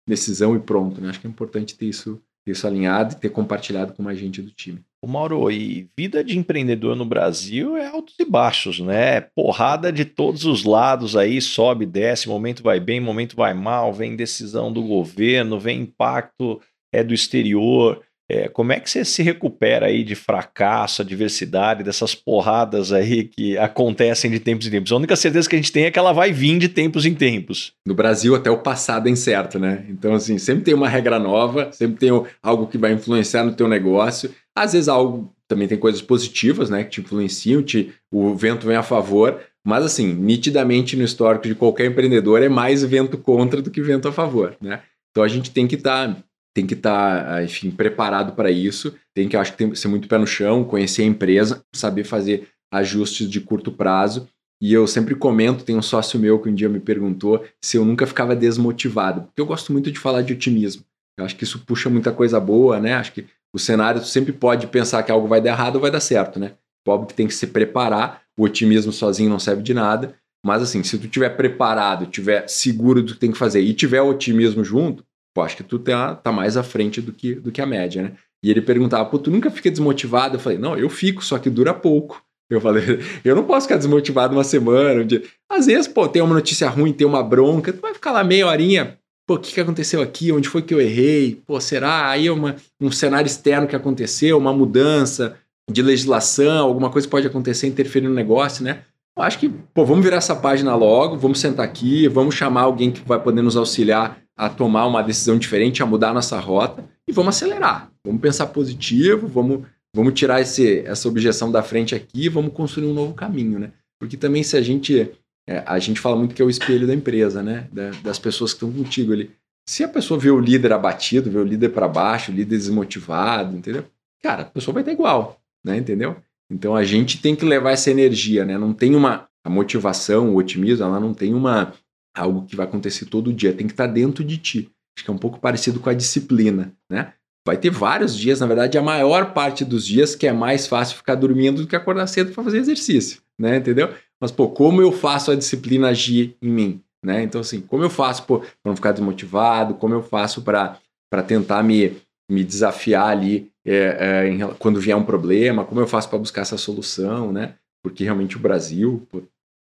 decisão e pronto. Né? Acho que é importante ter isso, ter isso alinhado e ter compartilhado com mais gente do time.
O Mauro, e vida de empreendedor no Brasil é altos e baixos, né? Porrada de todos os lados aí, sobe, desce, momento vai bem, momento vai mal, vem decisão do governo, vem impacto é do exterior. É, como é que você se recupera aí de fracasso, adversidade, dessas porradas aí que acontecem de tempos em tempos? A única certeza que a gente tem é que ela vai vir de tempos em tempos.
No Brasil, até o passado é incerto, né? Então, assim, sempre tem uma regra nova, sempre tem algo que vai influenciar no teu negócio. Às vezes, algo também tem coisas positivas, né? Que te influenciam, te, o vento vem a favor. Mas, assim, nitidamente no histórico de qualquer empreendedor é mais vento contra do que vento a favor, né? Então, a gente tem que estar... Tá tem que estar, tá, enfim, preparado para isso. Tem que, acho que tem que ser muito pé no chão, conhecer a empresa, saber fazer ajustes de curto prazo. E eu sempre comento, tem um sócio meu que um dia me perguntou se eu nunca ficava desmotivado, porque eu gosto muito de falar de otimismo. Eu acho que isso puxa muita coisa boa, né? Acho que o cenário tu sempre pode pensar que algo vai dar errado ou vai dar certo, né? Pobre que tem que se preparar, o otimismo sozinho não serve de nada, mas assim, se tu tiver preparado, tiver seguro do que tem que fazer e tiver otimismo junto, pô, acho que tu tá, tá mais à frente do que, do que a média, né? E ele perguntava, pô, tu nunca fica desmotivado? Eu falei, não, eu fico, só que dura pouco. Eu falei, eu não posso ficar desmotivado uma semana, um dia. Às vezes, pô, tem uma notícia ruim, tem uma bronca, tu vai ficar lá meia horinha, pô, o que, que aconteceu aqui? Onde foi que eu errei? Pô, será? Aí é uma, um cenário externo que aconteceu, uma mudança de legislação, alguma coisa pode acontecer, interferir no negócio, né? Eu acho que, pô, vamos virar essa página logo, vamos sentar aqui, vamos chamar alguém que vai poder nos auxiliar a tomar uma decisão diferente, a mudar a nossa rota e vamos acelerar. Vamos pensar positivo, vamos, vamos tirar esse, essa objeção da frente aqui e vamos construir um novo caminho, né? Porque também se a gente é, a gente fala muito que é o espelho da empresa, né? Da, das pessoas que estão contigo ali. Se a pessoa vê o líder abatido, vê o líder para baixo, o líder desmotivado, entendeu? Cara, a pessoa vai estar igual, né? Entendeu? Então a gente tem que levar essa energia, né? Não tem uma a motivação, o otimismo, ela não tem uma algo que vai acontecer todo dia, tem que estar dentro de ti. Acho que é um pouco parecido com a disciplina, né? Vai ter vários dias, na verdade, a maior parte dos dias que é mais fácil ficar dormindo do que acordar cedo para fazer exercício, né? Entendeu? Mas, pô, como eu faço a disciplina agir em mim, né? Então, assim, como eu faço para não ficar desmotivado, como eu faço para tentar me, me desafiar ali é, é, em, quando vier um problema, como eu faço para buscar essa solução, né? Porque realmente o Brasil,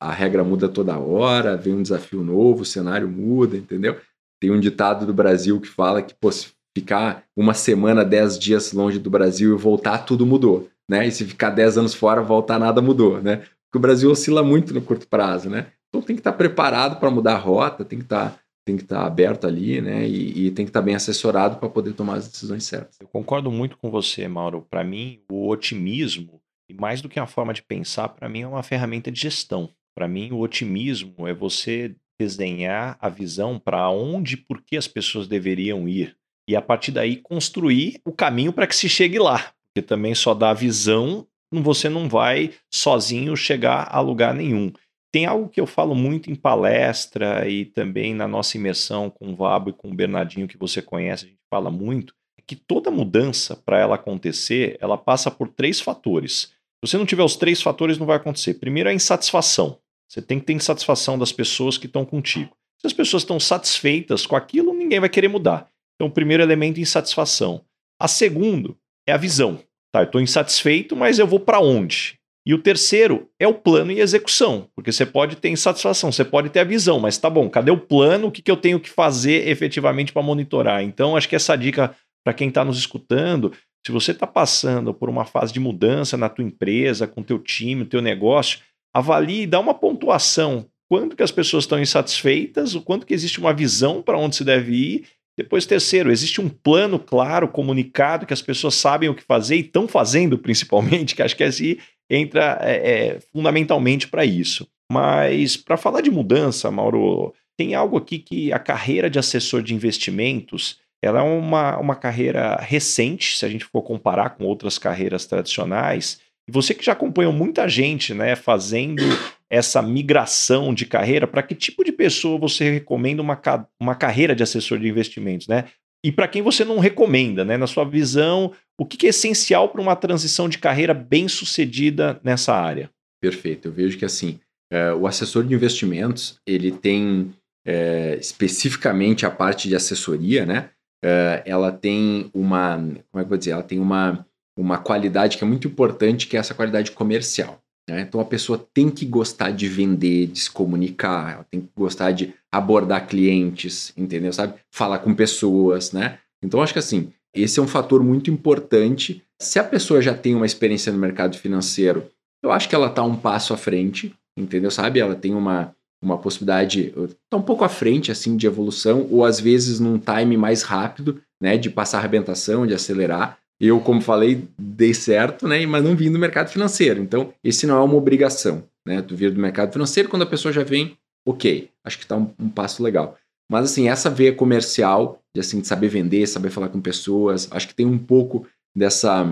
a regra muda toda hora, vem um desafio novo, o cenário muda, entendeu? Tem um ditado do Brasil que fala que pô, se ficar uma semana, dez dias longe do Brasil e voltar, tudo mudou, né? E se ficar dez anos fora, voltar, nada mudou, né? Porque o Brasil oscila muito no curto prazo, né? Então tem que estar preparado para mudar a rota, tem que estar tem que estar aberto ali, né? E, e tem que estar bem assessorado para poder tomar as decisões certas.
Eu concordo muito com você, Mauro. Para mim, o otimismo, e mais do que uma forma de pensar, para mim é uma ferramenta de gestão. Para mim, o otimismo é você desenhar a visão para onde e por que as pessoas deveriam ir. E a partir daí construir o caminho para que se chegue lá. Porque também só dá visão, você não vai sozinho chegar a lugar nenhum. Tem algo que eu falo muito em palestra e também na nossa imersão com o Vabo e com o Bernardinho, que você conhece, a gente fala muito, é que toda mudança, para ela acontecer, ela passa por três fatores. Se você não tiver os três fatores, não vai acontecer. Primeiro a insatisfação. Você tem que ter insatisfação das pessoas que estão contigo. Se as pessoas estão satisfeitas com aquilo, ninguém vai querer mudar. Então, o primeiro elemento é insatisfação. A segundo é a visão. Tá, eu estou insatisfeito, mas eu vou para onde? E o terceiro é o plano e execução, porque você pode ter insatisfação, você pode ter a visão, mas tá bom, cadê o plano? O que, que eu tenho que fazer efetivamente para monitorar? Então, acho que essa dica para quem está nos escutando, se você está passando por uma fase de mudança na tua empresa, com teu time, teu negócio, avalie e dá uma pontuação. Quanto que as pessoas estão insatisfeitas, o quanto que existe uma visão para onde se deve ir. Depois, terceiro, existe um plano claro, comunicado, que as pessoas sabem o que fazer e estão fazendo, principalmente, que acho que assim entra é, é, fundamentalmente para isso. Mas para falar de mudança, Mauro, tem algo aqui que a carreira de assessor de investimentos ela é uma, uma carreira recente, se a gente for comparar com outras carreiras tradicionais. E você que já acompanhou muita gente né, fazendo essa migração de carreira, para que tipo de pessoa você recomenda uma, uma carreira de assessor de investimentos? Né? e para quem você não recomenda, né? Na sua visão, o que é essencial para uma transição de carreira bem sucedida nessa área?
Perfeito. Eu vejo que assim, é, o assessor de investimentos ele tem é, especificamente a parte de assessoria, né? É, ela tem uma, como é que eu vou dizer? Ela tem uma, uma qualidade que é muito importante, que é essa qualidade comercial. Né? Então a pessoa tem que gostar de vender, de se comunicar, ela tem que gostar de abordar clientes, entendeu? Sabe? Falar com pessoas, né? Então acho que assim, esse é um fator muito importante. Se a pessoa já tem uma experiência no mercado financeiro, eu acho que ela está um passo à frente, entendeu? Sabe? Ela tem uma, uma possibilidade, está um pouco à frente assim de evolução, ou às vezes num time mais rápido, né? De passar arrebentação, de acelerar. Eu, como falei, dei certo, né? Mas não vim do mercado financeiro. Então, esse não é uma obrigação, né? Tu vir do mercado financeiro quando a pessoa já vem, ok, acho que está um, um, passo legal. Mas assim, essa veia comercial, de assim, de saber vender, saber falar com pessoas, acho que tem um pouco dessa,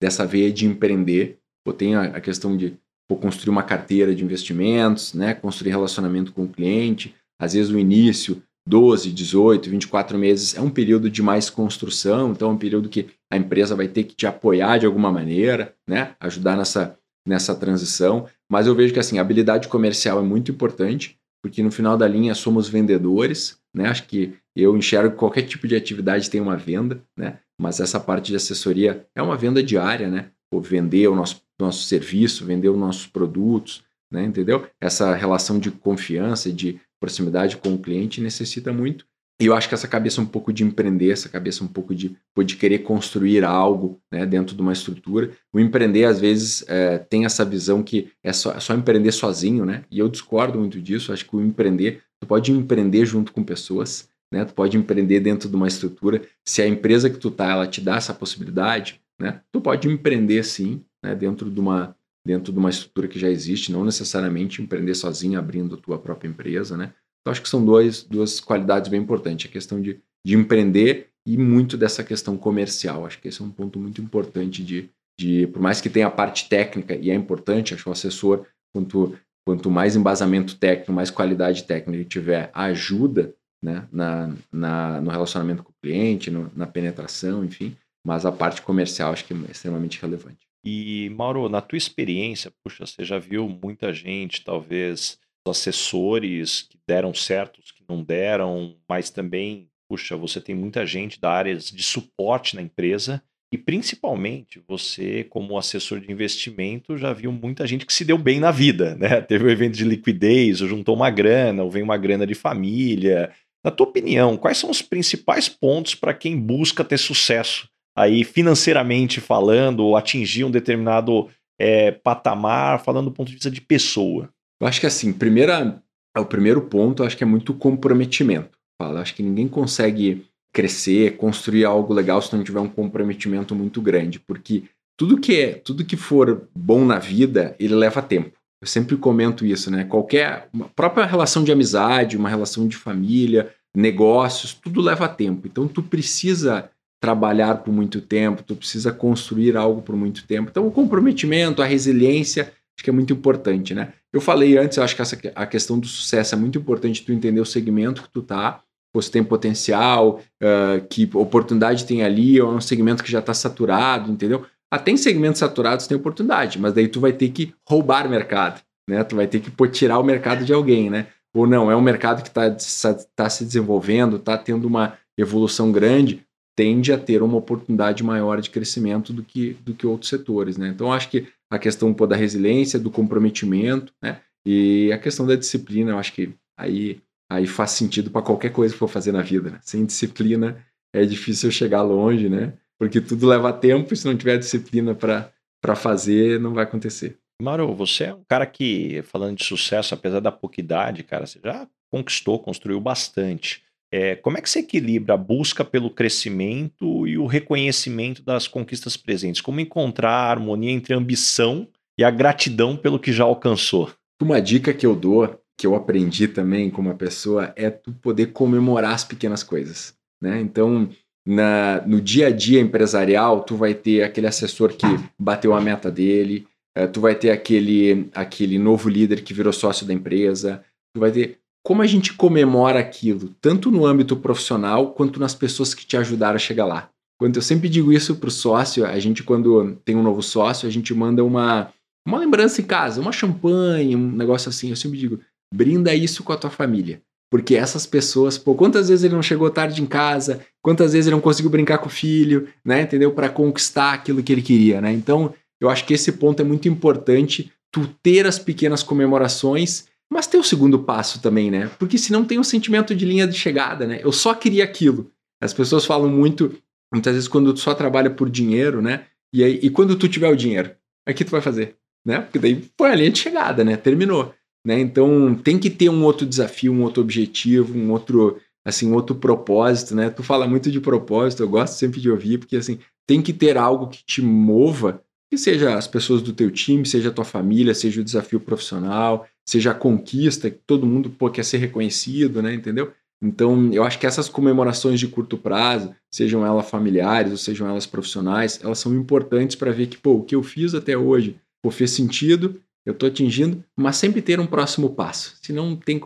dessa veia de empreender. Pô, tem a, a questão de construir uma carteira de investimentos, né? Construir relacionamento com o cliente. Às vezes o início 12, 18, 24 meses é um período de mais construção, então é um período que a empresa vai ter que te apoiar de alguma maneira, né? Ajudar nessa, nessa transição. Mas eu vejo que assim, a habilidade comercial é muito importante, porque no final da linha somos vendedores, né? Acho que eu enxergo que qualquer tipo de atividade tem uma venda, né? Mas essa parte de assessoria é uma venda diária, né? Ou vender o nosso, nosso serviço, vender os nossos produtos, né? Entendeu? Essa relação de confiança, de proximidade com o cliente necessita muito. E eu acho que essa cabeça um pouco de empreender, essa cabeça um pouco de, de querer construir algo né, dentro de uma estrutura. O empreender, às vezes, é, tem essa visão que é só, é só empreender sozinho, né? E eu discordo muito disso. Acho que o empreender, tu pode empreender junto com pessoas, né? Tu pode empreender dentro de uma estrutura. Se a empresa que tu tá, ela te dá essa possibilidade, né? Tu pode empreender sim, né? Dentro de uma, dentro de uma estrutura que já existe, não necessariamente empreender sozinho, abrindo a tua própria empresa, né? Então, acho que são dois, duas qualidades bem importantes, a questão de, de empreender e muito dessa questão comercial. Acho que esse é um ponto muito importante de, de por mais que tenha a parte técnica, e é importante, acho que o assessor, quanto, quanto mais embasamento técnico, mais qualidade técnica tiver, ajuda né, na, na, no relacionamento com o cliente, no, na penetração, enfim, mas a parte comercial acho que é extremamente relevante.
E, Mauro, na tua experiência, puxa, você já viu muita gente, talvez assessores que deram certo, os que não deram, mas também, puxa, você tem muita gente da área de suporte na empresa e principalmente você, como assessor de investimento, já viu muita gente que se deu bem na vida, né? Teve um evento de liquidez, ou juntou uma grana, ou vem uma grana de família. Na tua opinião, quais são os principais pontos para quem busca ter sucesso aí financeiramente falando, ou atingir um determinado é, patamar, falando do ponto de vista de pessoa?
Eu acho que assim, primeira, o primeiro ponto, acho que é muito comprometimento. Eu acho que ninguém consegue crescer, construir algo legal se não tiver um comprometimento muito grande, porque tudo que é, tudo que for bom na vida, ele leva tempo. Eu sempre comento isso, né? Qualquer própria relação de amizade, uma relação de família, negócios, tudo leva tempo. Então tu precisa trabalhar por muito tempo, tu precisa construir algo por muito tempo. Então, o comprometimento, a resiliência, acho que é muito importante, né? Eu falei antes, eu acho que essa, a questão do sucesso é muito importante tu entender o segmento que tu tá, você tem potencial, uh, que oportunidade tem ali, ou é um segmento que já está saturado, entendeu? Até em segmentos saturados tem oportunidade, mas daí tu vai ter que roubar mercado, né? Tu vai ter que pô, tirar o mercado de alguém, né? Ou não, é um mercado que está tá se desenvolvendo, está tendo uma evolução grande, tende a ter uma oportunidade maior de crescimento do que, do que outros setores, né? Então, acho que a questão pô, da resiliência, do comprometimento, né? E a questão da disciplina, eu acho que aí, aí faz sentido para qualquer coisa que for fazer na vida, né? Sem disciplina é difícil chegar longe, né? Porque tudo leva tempo e se não tiver disciplina para fazer, não vai acontecer.
Mauro, você é um cara que, falando de sucesso, apesar da pouca idade, cara, você já conquistou, construiu bastante. É, como é que você equilibra a busca pelo crescimento e o reconhecimento das conquistas presentes? Como encontrar a harmonia entre a ambição e a gratidão pelo que já alcançou?
Uma dica que eu dou, que eu aprendi também com uma pessoa, é tu poder comemorar as pequenas coisas. Né? Então, na, no dia a dia empresarial, tu vai ter aquele assessor que bateu a meta dele, é, tu vai ter aquele, aquele novo líder que virou sócio da empresa, tu vai ter como a gente comemora aquilo, tanto no âmbito profissional quanto nas pessoas que te ajudaram a chegar lá. Quando eu sempre digo isso para o sócio, a gente quando tem um novo sócio, a gente manda uma uma lembrança em casa, uma champanhe, um negócio assim. Eu sempre digo, brinda isso com a tua família. Porque essas pessoas, pô, quantas vezes ele não chegou tarde em casa, quantas vezes ele não conseguiu brincar com o filho, né, entendeu? Para conquistar aquilo que ele queria, né? Então, eu acho que esse ponto é muito importante, tu ter as pequenas comemorações mas tem o segundo passo também, né? Porque senão tem um sentimento de linha de chegada, né? Eu só queria aquilo. As pessoas falam muito, muitas vezes, quando tu só trabalha por dinheiro, né? E, aí, e quando tu tiver o dinheiro, o que tu vai fazer? Né? Porque daí foi a linha de chegada, né? Terminou. Né? Então tem que ter um outro desafio, um outro objetivo, um outro assim, um outro propósito, né? Tu fala muito de propósito, eu gosto sempre de ouvir, porque assim, tem que ter algo que te mova, que seja as pessoas do teu time, seja a tua família, seja o desafio profissional, seja a conquista, que todo mundo pô, quer ser reconhecido, né? Entendeu? Então, eu acho que essas comemorações de curto prazo, sejam elas familiares ou sejam elas profissionais, elas são importantes para ver que, pô, o que eu fiz até hoje pô, fez sentido, eu estou atingindo, mas sempre ter um próximo passo. Senão tem,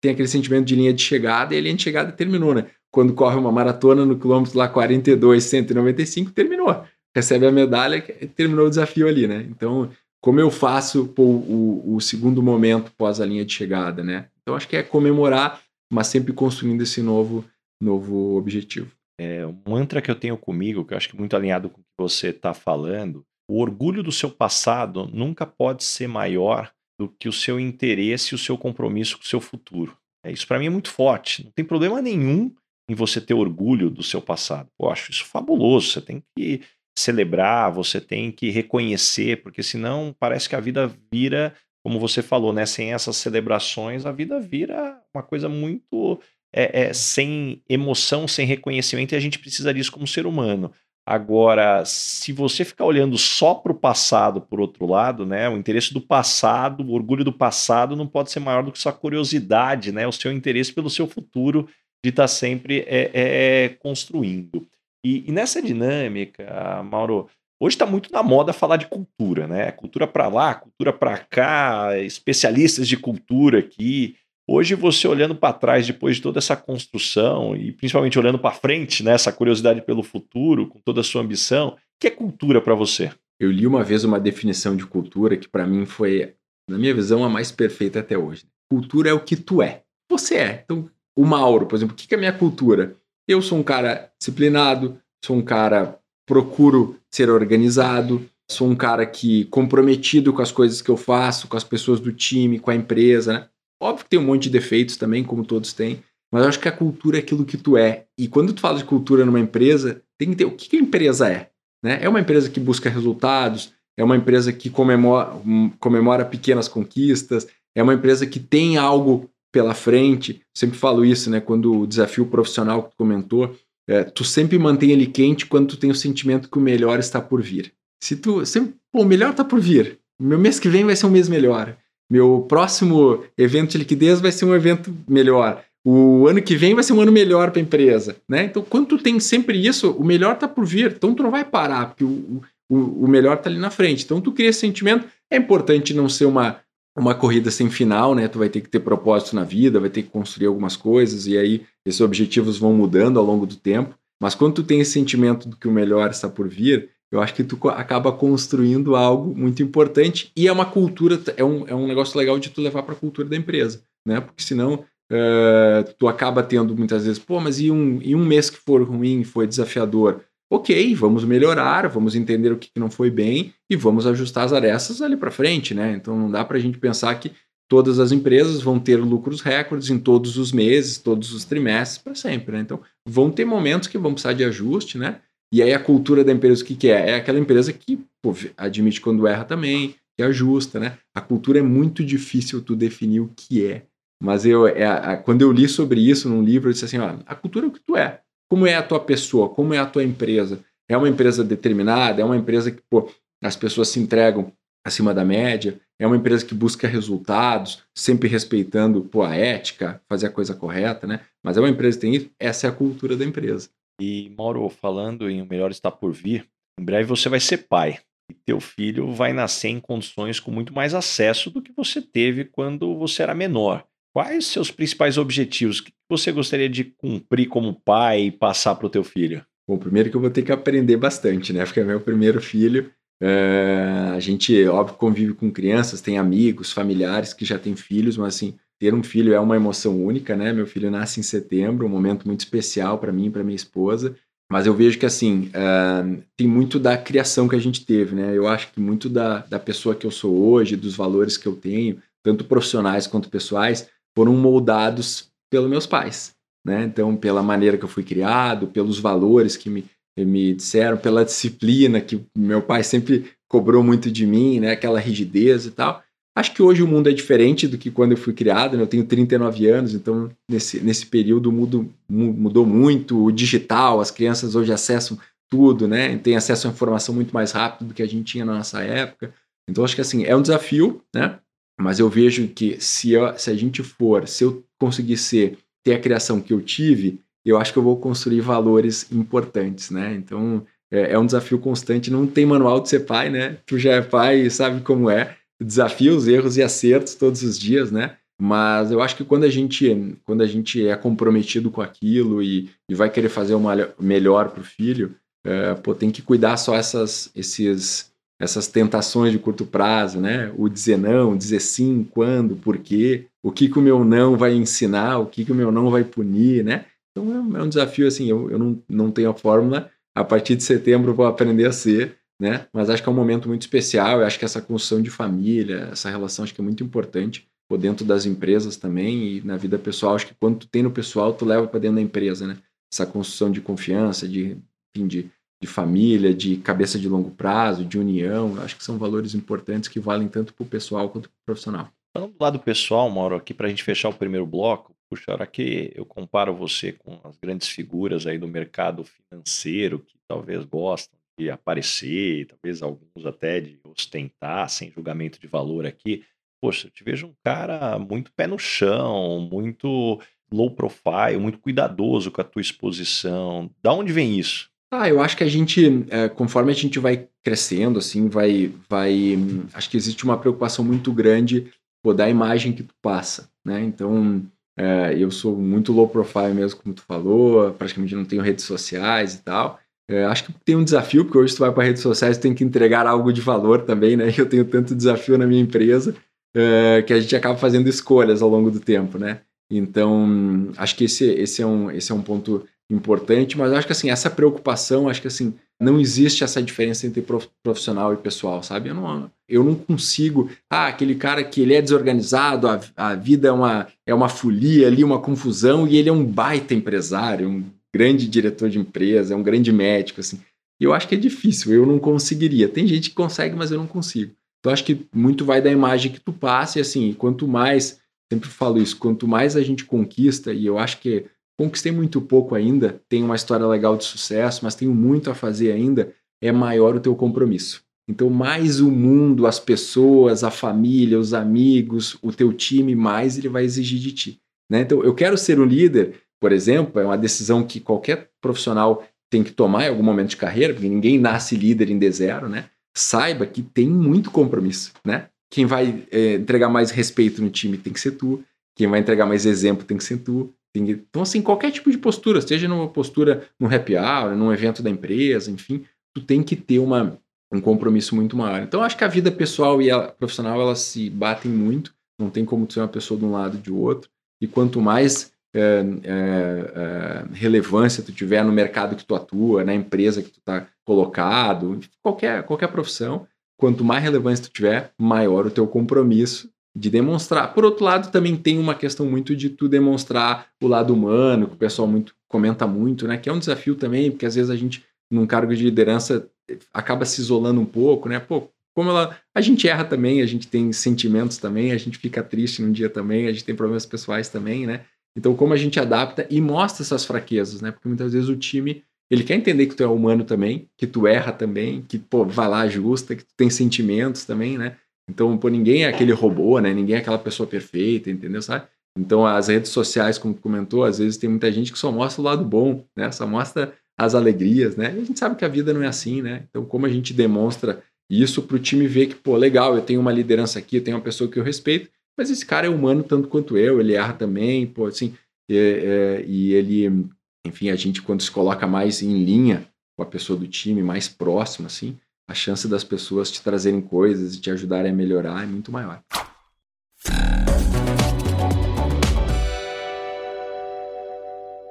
tem aquele sentimento de linha de chegada e a linha de chegada terminou, né? Quando corre uma maratona no quilômetro lá 42, 195, terminou. Recebe a medalha, terminou o desafio ali, né? Então, como eu faço pô, o, o, segundo momento pós a linha de chegada, né? Então acho que é comemorar, mas sempre construindo esse novo, novo objetivo.
É, um mantra que eu tenho comigo, que eu acho que é muito alinhado com o que você está falando, o orgulho do seu passado nunca pode ser maior do que o seu interesse e o seu compromisso com o seu futuro. É, isso para mim é muito forte. Não tem problema nenhum em você ter orgulho do seu passado. Eu acho isso fabuloso. Você tem que celebrar, você tem que reconhecer, porque senão parece que a vida vira, como você falou, né? Sem essas celebrações, a vida vira uma coisa muito é, é, sem emoção, sem reconhecimento, e a gente precisa disso como ser humano. Agora, se você ficar olhando só para o passado, por outro lado, né, o interesse do passado, o orgulho do passado não pode ser maior do que sua curiosidade, né, o seu interesse pelo seu futuro de estar tá sempre é, é, construindo. E, e nessa dinâmica, Mauro, hoje está muito na moda falar de cultura, né? Cultura para lá, cultura para cá, especialistas de cultura aqui. Hoje você olhando para trás depois de toda essa construção e principalmente olhando para frente, né, essa curiosidade pelo futuro, com toda a sua ambição, o que é cultura para você?
Eu li uma vez uma definição de cultura que para mim foi, na minha visão, a mais perfeita até hoje. Cultura é o que tu é. Você é. Então, o Mauro, por exemplo, o que é a minha cultura? Eu sou um cara disciplinado, sou um cara procuro ser organizado, sou um cara que comprometido com as coisas que eu faço, com as pessoas do time, com a empresa, né? Óbvio que tem um monte de defeitos também, como todos têm, mas eu acho que a cultura é aquilo que tu é. E quando tu fala de cultura numa empresa, tem que ter o que a empresa é. Né? É uma empresa que busca resultados, é uma empresa que comemora, comemora pequenas conquistas, é uma empresa que tem algo pela frente. sempre falo isso, né? Quando o desafio profissional que tu comentou, é, tu sempre mantém ele quente quando tu tem o sentimento que o melhor está por vir. Se tu sempre, pô, o melhor está por vir. Meu mês que vem vai ser um mês melhor. Meu próximo evento de liquidez vai ser um evento melhor. O ano que vem vai ser um ano melhor para a empresa, né? Então, quando tu tem sempre isso, o melhor está por vir. Então, tu não vai parar, porque o, o, o melhor está ali na frente. Então, tu cria esse sentimento. É importante não ser uma uma corrida sem final, né? Tu vai ter que ter propósito na vida, vai ter que construir algumas coisas e aí esses objetivos vão mudando ao longo do tempo. Mas quando tu tem esse sentimento do que o melhor está por vir, eu acho que tu acaba construindo algo muito importante e é uma cultura, é um, é um negócio legal de tu levar para a cultura da empresa, né? Porque senão uh, tu acaba tendo muitas vezes, pô, mas e um, e um mês que for ruim, foi desafiador? Ok, vamos melhorar, vamos entender o que não foi bem e vamos ajustar as arestas ali para frente, né? Então não dá para a gente pensar que todas as empresas vão ter lucros recordes em todos os meses, todos os trimestres, para sempre, né? Então vão ter momentos que vão precisar de ajuste, né? E aí a cultura da empresa, o que, que é? É aquela empresa que pô, admite quando erra também, que ajusta, né? A cultura é muito difícil tu definir o que é. Mas eu, é, quando eu li sobre isso num livro, eu disse assim, ó, a cultura é o que tu é. Como é a tua pessoa? Como é a tua empresa? É uma empresa determinada? É uma empresa que pô, as pessoas se entregam acima da média? É uma empresa que busca resultados, sempre respeitando pô, a ética, fazer a coisa correta, né? Mas é uma empresa que tem isso, essa é a cultura da empresa.
E, Mauro, falando em O Melhor Está Por Vir, em breve você vai ser pai. E teu filho vai nascer em condições com muito mais acesso do que você teve quando você era menor. Quais seus principais objetivos? Que você gostaria de cumprir como pai e passar para o teu filho?
Bom, primeiro que eu vou ter que aprender bastante, né? Porque é meu primeiro filho. É... a gente, óbvio, convive com crianças, tem amigos, familiares que já têm filhos, mas assim, ter um filho é uma emoção única, né? Meu filho nasce em setembro, um momento muito especial para mim, para minha esposa. Mas eu vejo que, assim, uh, tem muito da criação que a gente teve, né? Eu acho que muito da, da pessoa que eu sou hoje, dos valores que eu tenho, tanto profissionais quanto pessoais, foram moldados pelos meus pais, né? Então, pela maneira que eu fui criado, pelos valores que me, me disseram, pela disciplina que meu pai sempre cobrou muito de mim, né? Aquela rigidez e tal. Acho que hoje o mundo é diferente do que quando eu fui criado, né? eu tenho 39 anos, então nesse, nesse período mudo, mudou muito, o digital, as crianças hoje acessam tudo, né? Tem acesso à informação muito mais rápido do que a gente tinha na nossa época. Então acho que assim, é um desafio, né? Mas eu vejo que se, eu, se a gente for, se eu conseguir ser, ter a criação que eu tive, eu acho que eu vou construir valores importantes, né? Então é, é um desafio constante, não tem manual de ser pai, né? Tu já é pai e sabe como é desafios, erros e acertos todos os dias, né? Mas eu acho que quando a gente, quando a gente é comprometido com aquilo e, e vai querer fazer o melhor para o filho, é, pô, tem que cuidar só essas, esses, essas tentações de curto prazo, né? O dizer não, dizer sim, quando, por quê, o que, que o meu não vai ensinar, o que, que o meu não vai punir, né? Então é, é um desafio assim, eu, eu não, não tenho a fórmula, a partir de setembro vou aprender a ser, né? Mas acho que é um momento muito especial. Eu acho que essa construção de família, essa relação, acho que é muito importante. Por dentro das empresas também e na vida pessoal, acho que quando tu tem no pessoal, tu leva para dentro da empresa, né? Essa construção de confiança, de, de, de família, de cabeça de longo prazo, de união, acho que são valores importantes que valem tanto para o pessoal quanto para o profissional.
Falando do lado pessoal, Mauro, aqui para a gente fechar o primeiro bloco, puxa, aqui eu comparo você com as grandes figuras aí do mercado financeiro que talvez gostam de aparecer, talvez alguns até de ostentar, sem julgamento de valor aqui. Poxa, eu te vejo um cara muito pé no chão, muito low profile, muito cuidadoso com a tua exposição. Da onde vem isso?
Ah, eu acho que a gente, é, conforme a gente vai crescendo, assim, vai, vai, acho que existe uma preocupação muito grande por da imagem que tu passa, né? Então, é, eu sou muito low profile mesmo, como tu falou, praticamente não tenho redes sociais e tal. É, acho que tem um desafio, porque hoje tu vai para redes sociais tem que entregar algo de valor também, né? Eu tenho tanto desafio na minha empresa é, que a gente acaba fazendo escolhas ao longo do tempo, né? Então, acho que esse, esse, é, um, esse é um ponto importante, mas acho que assim, essa preocupação, acho que assim, não existe essa diferença entre profissional e pessoal, sabe? Eu não, eu não consigo, ah, aquele cara que ele é desorganizado, a, a vida é uma, é uma folia ali, uma confusão, e ele é um baita empresário, um grande diretor de empresa, é um grande médico, assim. E eu acho que é difícil, eu não conseguiria. Tem gente que consegue, mas eu não consigo. Então acho que muito vai da imagem que tu passa e assim, quanto mais, sempre falo isso, quanto mais a gente conquista, e eu acho que conquistei muito pouco ainda, tenho uma história legal de sucesso, mas tenho muito a fazer ainda, é maior o teu compromisso. Então, mais o mundo, as pessoas, a família, os amigos, o teu time, mais ele vai exigir de ti. Né? Então, eu quero ser um líder, por exemplo, é uma decisão que qualquer profissional tem que tomar em algum momento de carreira, porque ninguém nasce líder em D0, né? Saiba que tem muito compromisso, né? Quem vai é, entregar mais respeito no time tem que ser tu, quem vai entregar mais exemplo tem que ser tu. Que... Então, assim, qualquer tipo de postura, seja numa postura no happy hour, num evento da empresa, enfim, tu tem que ter uma, um compromisso muito maior. Então, acho que a vida pessoal e a profissional, elas se batem muito. Não tem como tu ser uma pessoa de um lado e de outro. E quanto mais é, é, é, relevância tu tiver no mercado que tu atua, na empresa que tu está colocado, qualquer, qualquer profissão, quanto mais relevância tu tiver, maior o teu compromisso de demonstrar. Por outro lado, também tem uma questão muito de tu demonstrar o lado humano, que o pessoal muito comenta muito, né? Que é um desafio também, porque às vezes a gente, num cargo de liderança, acaba se isolando um pouco, né? Pô, como ela. A gente erra também, a gente tem sentimentos também, a gente fica triste num dia também, a gente tem problemas pessoais também, né? Então, como a gente adapta e mostra essas fraquezas, né? Porque muitas vezes o time ele quer entender que tu é humano também, que tu erra também, que pô, vai lá justa, que tu tem sentimentos também, né? Então, pô, ninguém é aquele robô, né? Ninguém é aquela pessoa perfeita, entendeu? Sabe? Então, as redes sociais, como comentou, às vezes tem muita gente que só mostra o lado bom, né? Só mostra as alegrias, né? E a gente sabe que a vida não é assim, né? Então, como a gente demonstra isso para o time ver que, pô, legal, eu tenho uma liderança aqui, eu tenho uma pessoa que eu respeito, mas esse cara é humano tanto quanto eu, ele erra também, pô, assim, é, é, e ele, enfim, a gente quando se coloca mais em linha com a pessoa do time, mais próximo, assim, a chance das pessoas te trazerem coisas e te ajudarem a melhorar é muito maior.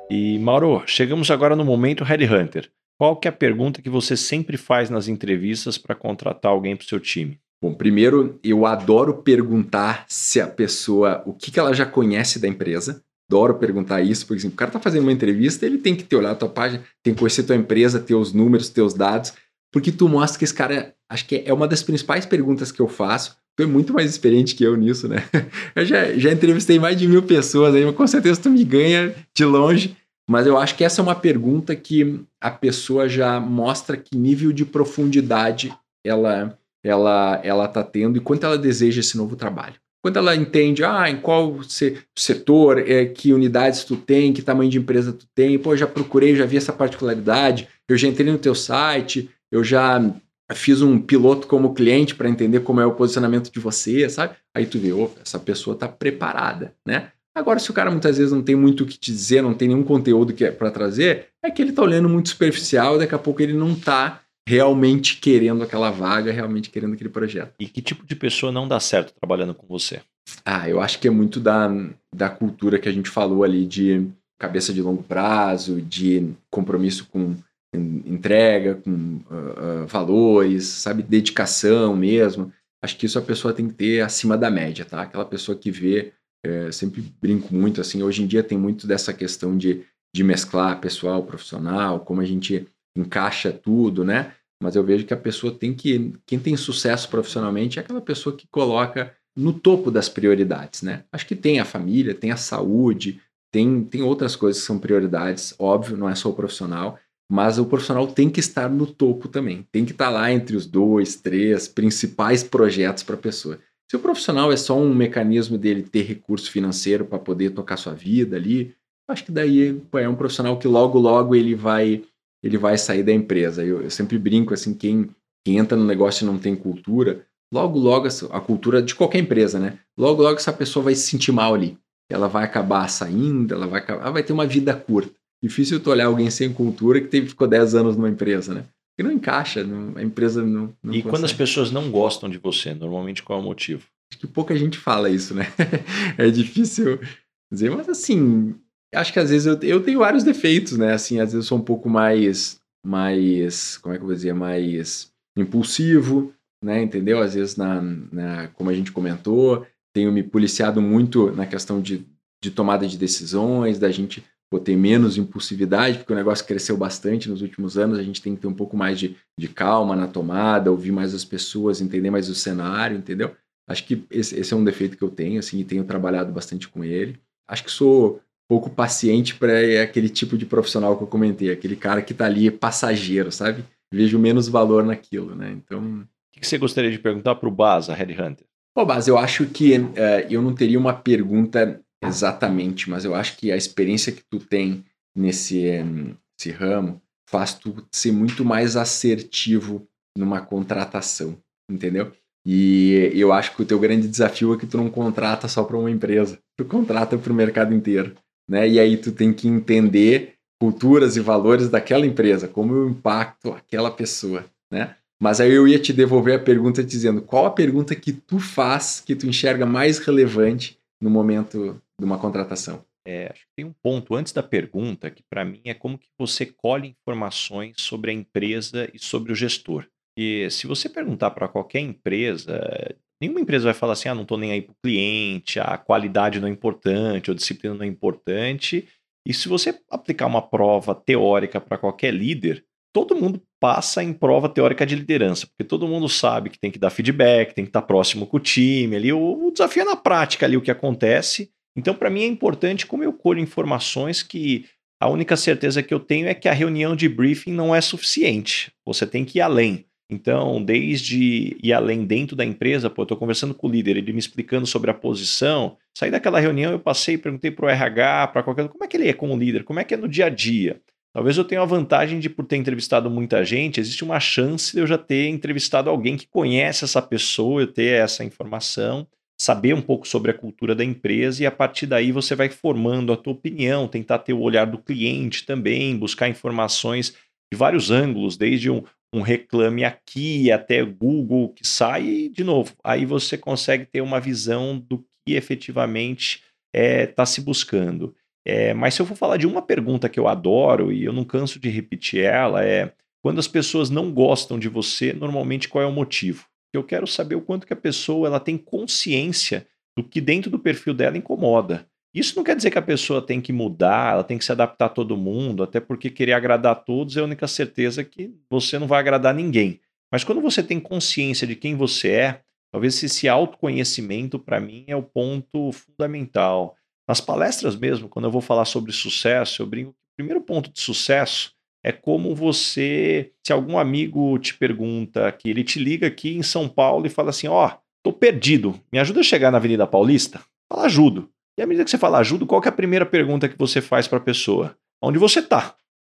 E Mauro, chegamos agora no momento Headhunter. Qual que é a pergunta que você sempre faz nas entrevistas para contratar alguém para o seu time?
Bom, primeiro, eu adoro perguntar se a pessoa, o que, que ela já conhece da empresa. Adoro perguntar isso, porque assim, o cara está fazendo uma entrevista, ele tem que ter olhado a tua página, tem que conhecer a tua empresa, teus números, teus dados, porque tu mostra que esse cara, acho que é uma das principais perguntas que eu faço. Tu é muito mais experiente que eu nisso, né? Eu já, já entrevistei mais de mil pessoas aí, mas com certeza tu me ganha de longe. Mas eu acho que essa é uma pergunta que a pessoa já mostra que nível de profundidade ela ela ela está tendo e quanto ela deseja esse novo trabalho. Quando ela entende, ah, em qual setor, é, que unidades tu tem, que tamanho de empresa tu tem, pô, já procurei, já vi essa particularidade, eu já entrei no teu site, eu já fiz um piloto como cliente para entender como é o posicionamento de você, sabe? Aí tu vê, opa, essa pessoa está preparada, né? Agora, se o cara muitas vezes não tem muito o que te dizer, não tem nenhum conteúdo que é para trazer, é que ele está olhando muito superficial e daqui a pouco ele não está realmente querendo aquela vaga, realmente querendo aquele projeto.
E que tipo de pessoa não dá certo trabalhando com você?
Ah, eu acho que é muito da, da cultura que a gente falou ali de cabeça de longo prazo, de compromisso com entrega, com uh, uh, valores, sabe, dedicação mesmo. Acho que isso a pessoa tem que ter acima da média, tá? Aquela pessoa que vê, é, sempre brinco muito assim, hoje em dia tem muito dessa questão de, de mesclar pessoal, profissional, como a gente encaixa tudo, né? Mas eu vejo que a pessoa tem que, quem tem sucesso profissionalmente é aquela pessoa que coloca no topo das prioridades, né? Acho que tem a família, tem a saúde, tem, tem outras coisas que são prioridades, óbvio, não é só o profissional, mas o profissional tem que estar no topo também, tem que estar lá entre os dois, três principais projetos para a pessoa. Se o profissional é só um mecanismo dele ter recurso financeiro para poder tocar sua vida ali, acho que daí é um profissional que logo, logo ele vai ele vai sair da empresa. Eu, eu sempre brinco assim, quem, quem entra no negócio e não tem cultura, logo, logo, a cultura de qualquer empresa, né? Logo, logo essa pessoa vai se sentir mal ali. Ela vai acabar saindo, ela vai, ela vai ter uma vida curta. Difícil tu olhar alguém sem cultura que teve, ficou 10 anos numa empresa, né? Que não encaixa, não, a empresa não. não
e consegue. quando as pessoas não gostam de você, normalmente qual é o motivo?
Acho que pouca gente fala isso, né? é difícil dizer, mas assim, acho que às vezes eu, eu tenho vários defeitos, né? Assim, às vezes eu sou um pouco mais, mais, como é que eu vou dizer, mais impulsivo, né? Entendeu? Às vezes, na, na, como a gente comentou, tenho me policiado muito na questão de, de tomada de decisões, da gente pô, ter menos impulsividade, porque o negócio cresceu bastante nos últimos anos, a gente tem que ter um pouco mais de, de calma na tomada, ouvir mais as pessoas, entender mais o cenário, entendeu? Acho que esse, esse é um defeito que eu tenho, assim, e tenho trabalhado bastante com ele. Acho que sou pouco paciente para aquele tipo de profissional que eu comentei, aquele cara que está ali passageiro, sabe? Vejo menos valor naquilo, né? Então...
O que você gostaria de perguntar para o Baz, a Headhunter?
Pô, Baz, eu acho que uh, eu não teria uma pergunta Exatamente, mas eu acho que a experiência que tu tem nesse, nesse ramo faz tu ser muito mais assertivo numa contratação, entendeu? E eu acho que o teu grande desafio é que tu não contrata só para uma empresa, tu contrata para o mercado inteiro, né? E aí tu tem que entender culturas e valores daquela empresa, como eu impacto aquela pessoa, né? Mas aí eu ia te devolver a pergunta dizendo qual a pergunta que tu faz que tu enxerga mais relevante no momento de uma contratação.
É, acho que tem um ponto antes da pergunta que para mim é como que você colhe informações sobre a empresa e sobre o gestor. E se você perguntar para qualquer empresa, nenhuma empresa vai falar assim, ah, não estou nem aí para o cliente, a qualidade não é importante, a disciplina não é importante. E se você aplicar uma prova teórica para qualquer líder, todo mundo passa em prova teórica de liderança, porque todo mundo sabe que tem que dar feedback, tem que estar próximo com o time ali. O, o desafio é na prática ali o que acontece. Então, para mim é importante como eu colho informações que a única certeza que eu tenho é que a reunião de briefing não é suficiente. Você tem que ir além. Então, desde ir além dentro da empresa, pô, eu estou conversando com o líder, ele me explicando sobre a posição. Saí daquela reunião, eu passei, perguntei para o RH, para qualquer. Como é que ele é como líder? Como é que é no dia a dia? Talvez eu tenha a vantagem de, por ter entrevistado muita gente, existe uma chance de eu já ter entrevistado alguém que conhece essa pessoa, eu ter essa informação, saber um pouco sobre a cultura da empresa e a partir daí você vai formando a tua opinião, tentar ter o olhar do cliente também, buscar informações de vários ângulos, desde um, um reclame aqui até Google que sai e, de novo, aí você consegue ter uma visão do que efetivamente está é, tá se buscando. É, mas se eu for falar de uma pergunta que eu adoro e eu não canso de repetir ela, é quando as pessoas não gostam de você, normalmente qual é o motivo? Eu quero saber o quanto que a pessoa ela tem consciência do que dentro do perfil dela incomoda. Isso não quer dizer que a pessoa tem que mudar, ela tem que se adaptar a todo mundo, até porque querer agradar a todos é a única certeza que você não vai agradar ninguém. Mas quando você tem consciência de quem você é, talvez esse autoconhecimento, para mim, é o ponto fundamental. Nas palestras mesmo, quando eu vou falar sobre sucesso, eu brinco o primeiro ponto de sucesso é como você, se algum amigo te pergunta que ele te liga aqui em São Paulo e fala assim: "Ó, oh, tô perdido, me ajuda a chegar na Avenida Paulista?" Fala, ajudo. E à medida que você fala ajudo, qual é a primeira pergunta que você faz para a pessoa? Onde você? Se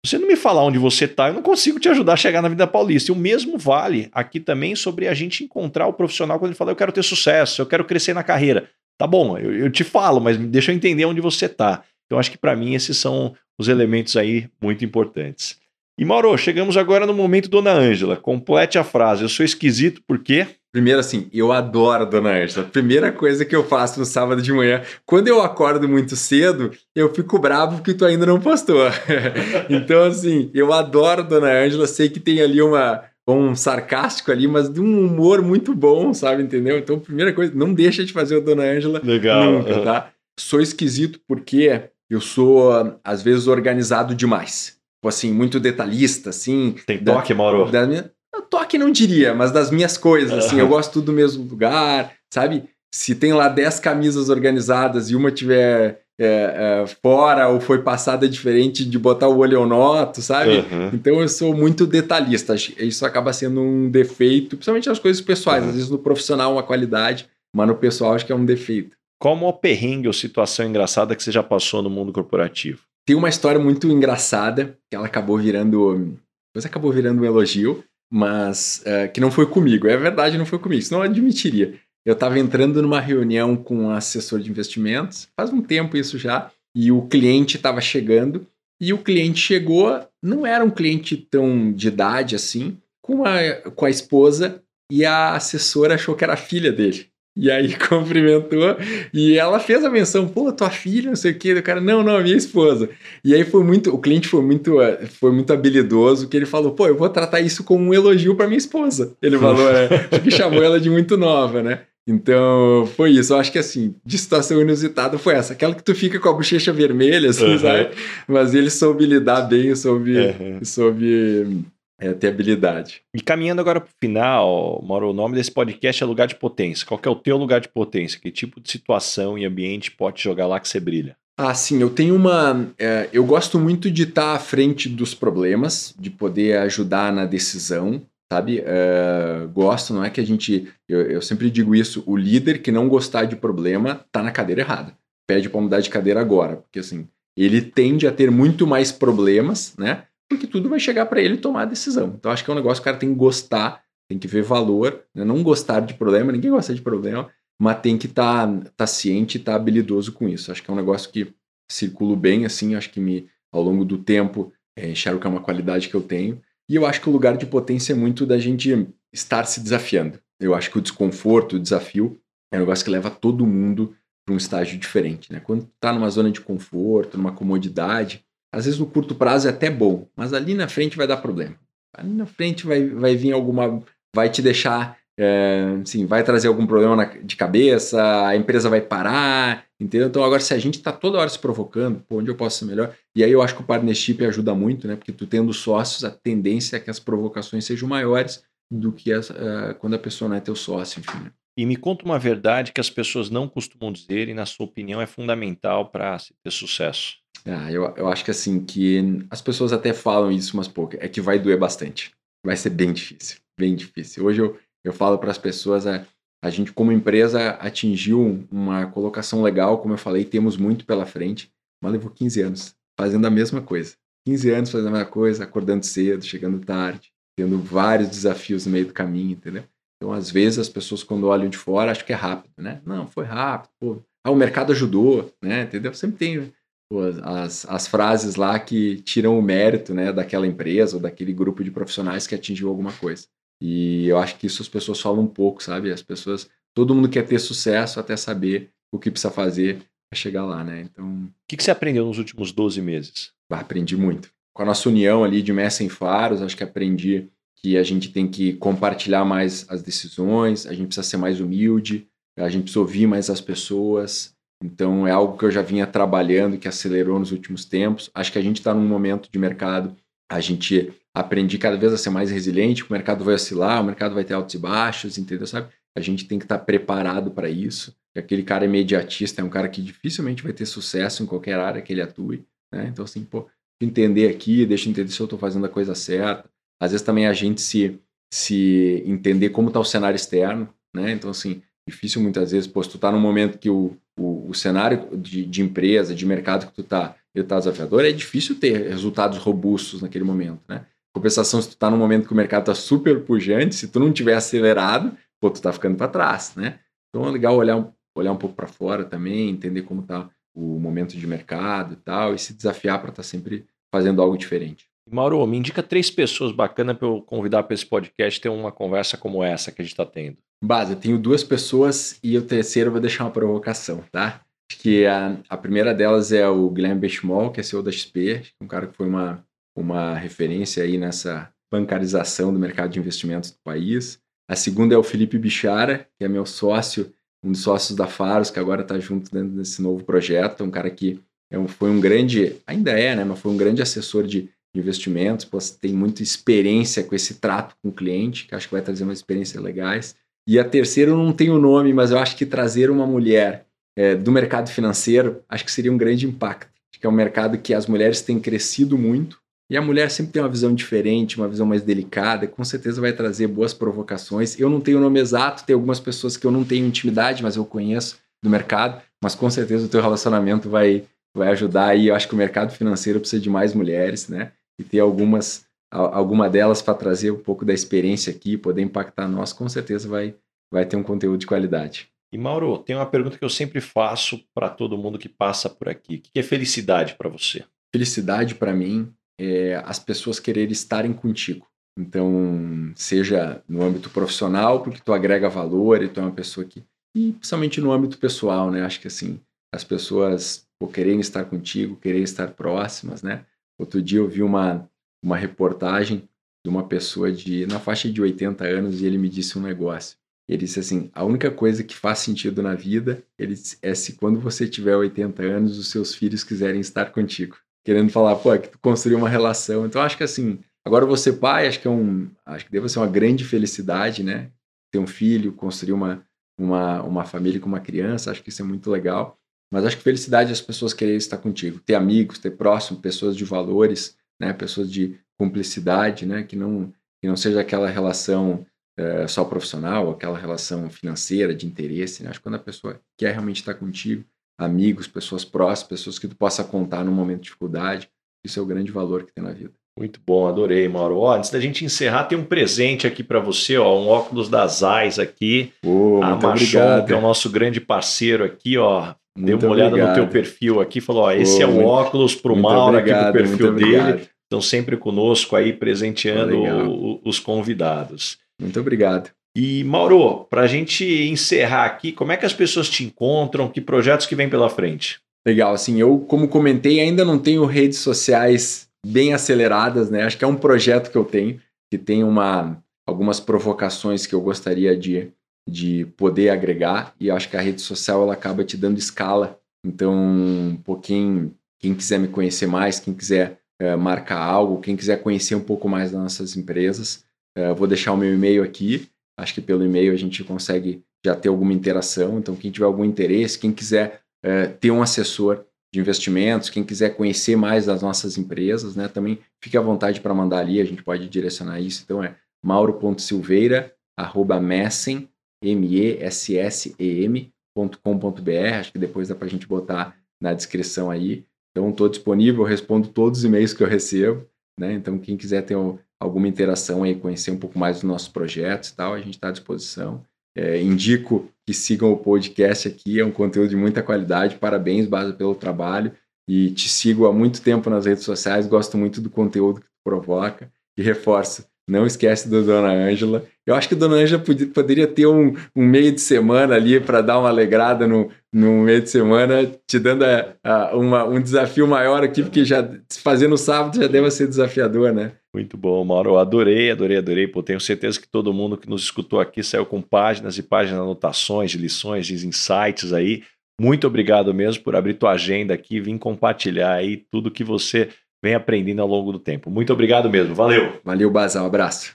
você não me falar onde você está, eu não consigo te ajudar a chegar na Avenida Paulista. E o mesmo vale aqui também sobre a gente encontrar o profissional quando ele fala: eu quero ter sucesso, eu quero crescer na carreira. Tá bom, eu, eu te falo, mas deixa eu entender onde você está. Então, acho que para mim esses são os elementos aí muito importantes. E Mauro, chegamos agora no momento Dona Ângela. Complete a frase. Eu sou esquisito por quê?
Primeiro, assim, eu adoro Dona Ângela. Primeira coisa que eu faço no sábado de manhã, quando eu acordo muito cedo, eu fico bravo porque tu ainda não postou. então, assim, eu adoro Dona Ângela. Sei que tem ali uma, um sarcástico ali, mas de um humor muito bom, sabe? Entendeu? Então, primeira coisa, não deixa de fazer o Dona Ângela nunca, tá? Sou esquisito porque eu sou, às vezes, organizado demais. Tipo assim, muito detalhista, assim.
Tem toque, da, Mauro?
Da minha, toque não diria, mas das minhas coisas, assim. Eu gosto tudo do mesmo lugar, sabe? Se tem lá 10 camisas organizadas e uma tiver é, é, fora ou foi passada diferente de botar o olho noto, sabe? Uhum. Então eu sou muito detalhista. Isso acaba sendo um defeito, principalmente nas coisas pessoais. Uhum. Às vezes no profissional uma qualidade, mas no pessoal acho que é um defeito.
Qual o perrengue ou situação engraçada que você já passou no mundo corporativo?
Tem uma história muito engraçada que ela acabou virando. Depois acabou virando um elogio, mas uh, que não foi comigo. É verdade, não foi comigo. Senão eu admitiria. Eu estava entrando numa reunião com um assessor de investimentos, faz um tempo isso já, e o cliente estava chegando, e o cliente chegou, não era um cliente tão de idade assim, com a, com a esposa, e a assessora achou que era a filha dele. E aí cumprimentou e ela fez a menção, pô, tua filha, não sei o quê. O cara, não, não, a minha esposa. E aí foi muito, o cliente foi muito, eh, foi muito habilidoso, que ele falou, pô, eu vou tratar isso como um elogio para minha esposa. Ele falou, né? Porque chamou ela de muito nova, né? Então, foi isso. Eu acho que, assim, de situação inusitada foi essa. Aquela que tu fica com a bochecha vermelha, assim, uhum. sabe? Mas ele soube lidar bem, soube, uhum. soube é, ter habilidade.
E caminhando agora para o final, Mauro, o nome desse podcast é Lugar de Potência. Qual é o teu lugar de potência? Que tipo de situação e ambiente pode jogar lá que você brilha?
Ah, sim, eu tenho uma. É, eu gosto muito de estar à frente dos problemas, de poder ajudar na decisão, sabe? Uh, gosto, não é que a gente. Eu, eu, sempre digo isso: o líder que não gostar de problema tá na cadeira errada. Pede para mudar de cadeira agora, porque assim, ele tende a ter muito mais problemas, né? Porque tudo vai chegar para ele tomar a decisão. Então acho que é um negócio que o cara tem que gostar, tem que ver valor, né? não gostar de problema, ninguém gosta de problema, mas tem que estar tá, tá ciente e estar tá habilidoso com isso. Acho que é um negócio que circulo bem, assim, acho que me ao longo do tempo, é, enxergo que é uma qualidade que eu tenho. E eu acho que o lugar de potência é muito da gente estar se desafiando. Eu acho que o desconforto, o desafio, é um negócio que leva todo mundo para um estágio diferente. Né? Quando está numa zona de conforto, numa comodidade, às vezes no curto prazo é até bom, mas ali na frente vai dar problema. Ali na frente vai, vai vir alguma. vai te deixar. É, assim, vai trazer algum problema na, de cabeça, a empresa vai parar, entendeu? Então, agora, se a gente está toda hora se provocando, pô, onde eu posso ser melhor? E aí eu acho que o partnership ajuda muito, né? Porque tu tendo sócios, a tendência é que as provocações sejam maiores do que as, uh, quando a pessoa não é teu sócio, enfim. Né?
E me conta uma verdade que as pessoas não costumam dizer e, na sua opinião, é fundamental para ter sucesso.
Ah, eu, eu acho que assim, que as pessoas até falam isso, mas pouco, é que vai doer bastante. Vai ser bem difícil, bem difícil. Hoje eu, eu falo para as pessoas, a, a gente como empresa atingiu uma colocação legal, como eu falei, temos muito pela frente, mas levou 15 anos fazendo a mesma coisa. 15 anos fazendo a mesma coisa, acordando cedo, chegando tarde, tendo vários desafios no meio do caminho, entendeu? Então, às vezes, as pessoas, quando olham de fora, acham que é rápido, né? Não, foi rápido, pô. Ah, o mercado ajudou, né? Entendeu? Sempre tem pô, as, as frases lá que tiram o mérito, né, daquela empresa ou daquele grupo de profissionais que atingiu alguma coisa. E eu acho que isso as pessoas falam um pouco, sabe? As pessoas, todo mundo quer ter sucesso até saber o que precisa fazer para chegar lá, né? Então. O
que, que você aprendeu nos últimos 12 meses?
Ah, aprendi muito. Com a nossa união ali de Messa em Faros, acho que aprendi que a gente tem que compartilhar mais as decisões, a gente precisa ser mais humilde, a gente precisa ouvir mais as pessoas. Então é algo que eu já vinha trabalhando, que acelerou nos últimos tempos. Acho que a gente está num momento de mercado, a gente aprende cada vez a ser mais resiliente, o mercado vai oscilar, o mercado vai ter altos e baixos, entendeu? Sabe? A gente tem que estar tá preparado para isso. Aquele cara imediatista é um cara que dificilmente vai ter sucesso em qualquer área que ele atue. Né? Então, assim, pô, entender aqui, deixa eu entender se eu estou fazendo a coisa certa às vezes também a gente se, se entender como está o cenário externo, né? Então, assim, difícil muitas vezes, pô, se tu tá num momento que o, o, o cenário de, de, empresa, de mercado que tu tá, ele tá desafiador, é difícil ter resultados robustos naquele momento, né? Compensação, se tu tá num momento que o mercado tá super pujante, se tu não tiver acelerado, pô, tu tá ficando para trás, né? Então é legal olhar, olhar um pouco para fora também, entender como tá o momento de mercado e tal, e se desafiar para estar tá sempre fazendo algo diferente.
Mauro, me indica três pessoas bacanas para eu convidar para esse podcast ter uma conversa como essa que a gente está tendo.
Base, eu tenho duas pessoas e o terceiro eu vou deixar uma provocação, tá? Acho que a, a primeira delas é o Guilherme Benchmol, que é CEO da XP, um cara que foi uma, uma referência aí nessa bancarização do mercado de investimentos do país. A segunda é o Felipe Bichara, que é meu sócio, um dos sócios da Faros, que agora está junto dentro desse novo projeto. Um cara que é um, foi um grande, ainda é, né? Mas foi um grande assessor de investimentos, pô, tem muita experiência com esse trato com o cliente, que acho que vai trazer umas experiências legais. E a terceira eu não tenho o nome, mas eu acho que trazer uma mulher é, do mercado financeiro, acho que seria um grande impacto. Acho que é um mercado que as mulheres têm crescido muito, e a mulher sempre tem uma visão diferente, uma visão mais delicada, com certeza vai trazer boas provocações. Eu não tenho o nome exato, tem algumas pessoas que eu não tenho intimidade, mas eu conheço do mercado, mas com certeza o teu relacionamento vai, vai ajudar aí. Eu acho que o mercado financeiro precisa de mais mulheres, né? e ter algumas alguma delas para trazer um pouco da experiência aqui, poder impactar nós, com certeza vai, vai ter um conteúdo de qualidade.
E Mauro, tem uma pergunta que eu sempre faço para todo mundo que passa por aqui. O que é felicidade para você?
Felicidade para mim é as pessoas quererem estarem contigo. Então, seja no âmbito profissional, porque tu agrega valor e tu é uma pessoa que. E principalmente no âmbito pessoal, né? Acho que assim, as pessoas pô, quererem estar contigo, quererem estar próximas, né? Outro dia eu vi uma, uma reportagem de uma pessoa de na faixa de 80 anos e ele me disse um negócio. Ele disse assim: a única coisa que faz sentido na vida ele disse, é se quando você tiver 80 anos os seus filhos quiserem estar contigo. Querendo falar, pô, é que tu construiu uma relação. Então acho que assim, agora você pai, acho que é um, acho que deve ser uma grande felicidade, né? Ter um filho, construir uma, uma, uma família com uma criança, acho que isso é muito legal. Mas acho que felicidade é as pessoas quererem estar contigo, ter amigos, ter próximo, pessoas de valores, né, pessoas de cumplicidade, né, que não que não seja aquela relação é, só profissional, aquela relação financeira de interesse. Né? Acho que quando a pessoa quer realmente estar contigo, amigos, pessoas próximas, pessoas que tu possa contar num momento de dificuldade, isso é o grande valor que tem na vida.
Muito bom, adorei, Mauro. Ó, antes da gente encerrar, tem um presente aqui para você, ó, um óculos da Zeiss aqui.
Oh, a Machon,
que é o nosso grande parceiro aqui, ó, Deu uma olhada no teu perfil aqui, falou: ó, esse Pô, é o muito, óculos pro Mauro obrigado, aqui pro perfil dele. Estão sempre conosco aí presenteando o, os convidados.
Muito obrigado.
E Mauro, para a gente encerrar aqui, como é que as pessoas te encontram? Que projetos que vem pela frente?
Legal, assim, eu, como comentei, ainda não tenho redes sociais bem aceleradas, né? Acho que é um projeto que eu tenho, que tem uma, algumas provocações que eu gostaria de, de poder agregar, e acho que a rede social ela acaba te dando escala. Então, pô, quem, quem quiser me conhecer mais, quem quiser uh, marcar algo, quem quiser conhecer um pouco mais das nossas empresas, uh, vou deixar o meu e-mail aqui. Acho que pelo e-mail a gente consegue já ter alguma interação. Então, quem tiver algum interesse, quem quiser uh, ter um assessor de investimentos, quem quiser conhecer mais das nossas empresas, né, também fique à vontade para mandar ali, a gente pode direcionar isso. Então, é mauro.silveira, arroba messen, M-E-S-S-E-M.com.br. Acho que depois dá para a gente botar na descrição aí. Então, estou disponível, respondo todos os e-mails que eu recebo. Né? Então, quem quiser ter alguma interação aí, conhecer um pouco mais dos nossos projetos e tal, a gente está à disposição. É, indico que sigam o podcast aqui, é um conteúdo de muita qualidade. Parabéns, Baza, pelo trabalho. E te sigo há muito tempo nas redes sociais, gosto muito do conteúdo que tu provoca. E reforço, não esquece da Dona Ângela. Eu acho que a Dona Ângela poderia ter um, um meio de semana ali para dar uma alegrada no, no meio de semana, te dando a, a, uma, um desafio maior aqui, porque já fazer no sábado já deve ser desafiador, né?
Muito bom, Mauro. Eu adorei, adorei, adorei. Pô, tenho certeza que todo mundo que nos escutou aqui saiu com páginas e páginas, anotações, de lições, de insights aí. Muito obrigado mesmo por abrir tua agenda aqui, vir compartilhar aí tudo que você vem aprendendo ao longo do tempo. Muito obrigado mesmo. Valeu.
Valeu, Bazal. Um abraço.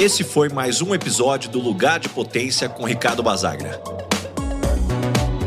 Esse foi mais um episódio do Lugar de Potência com Ricardo Basagra.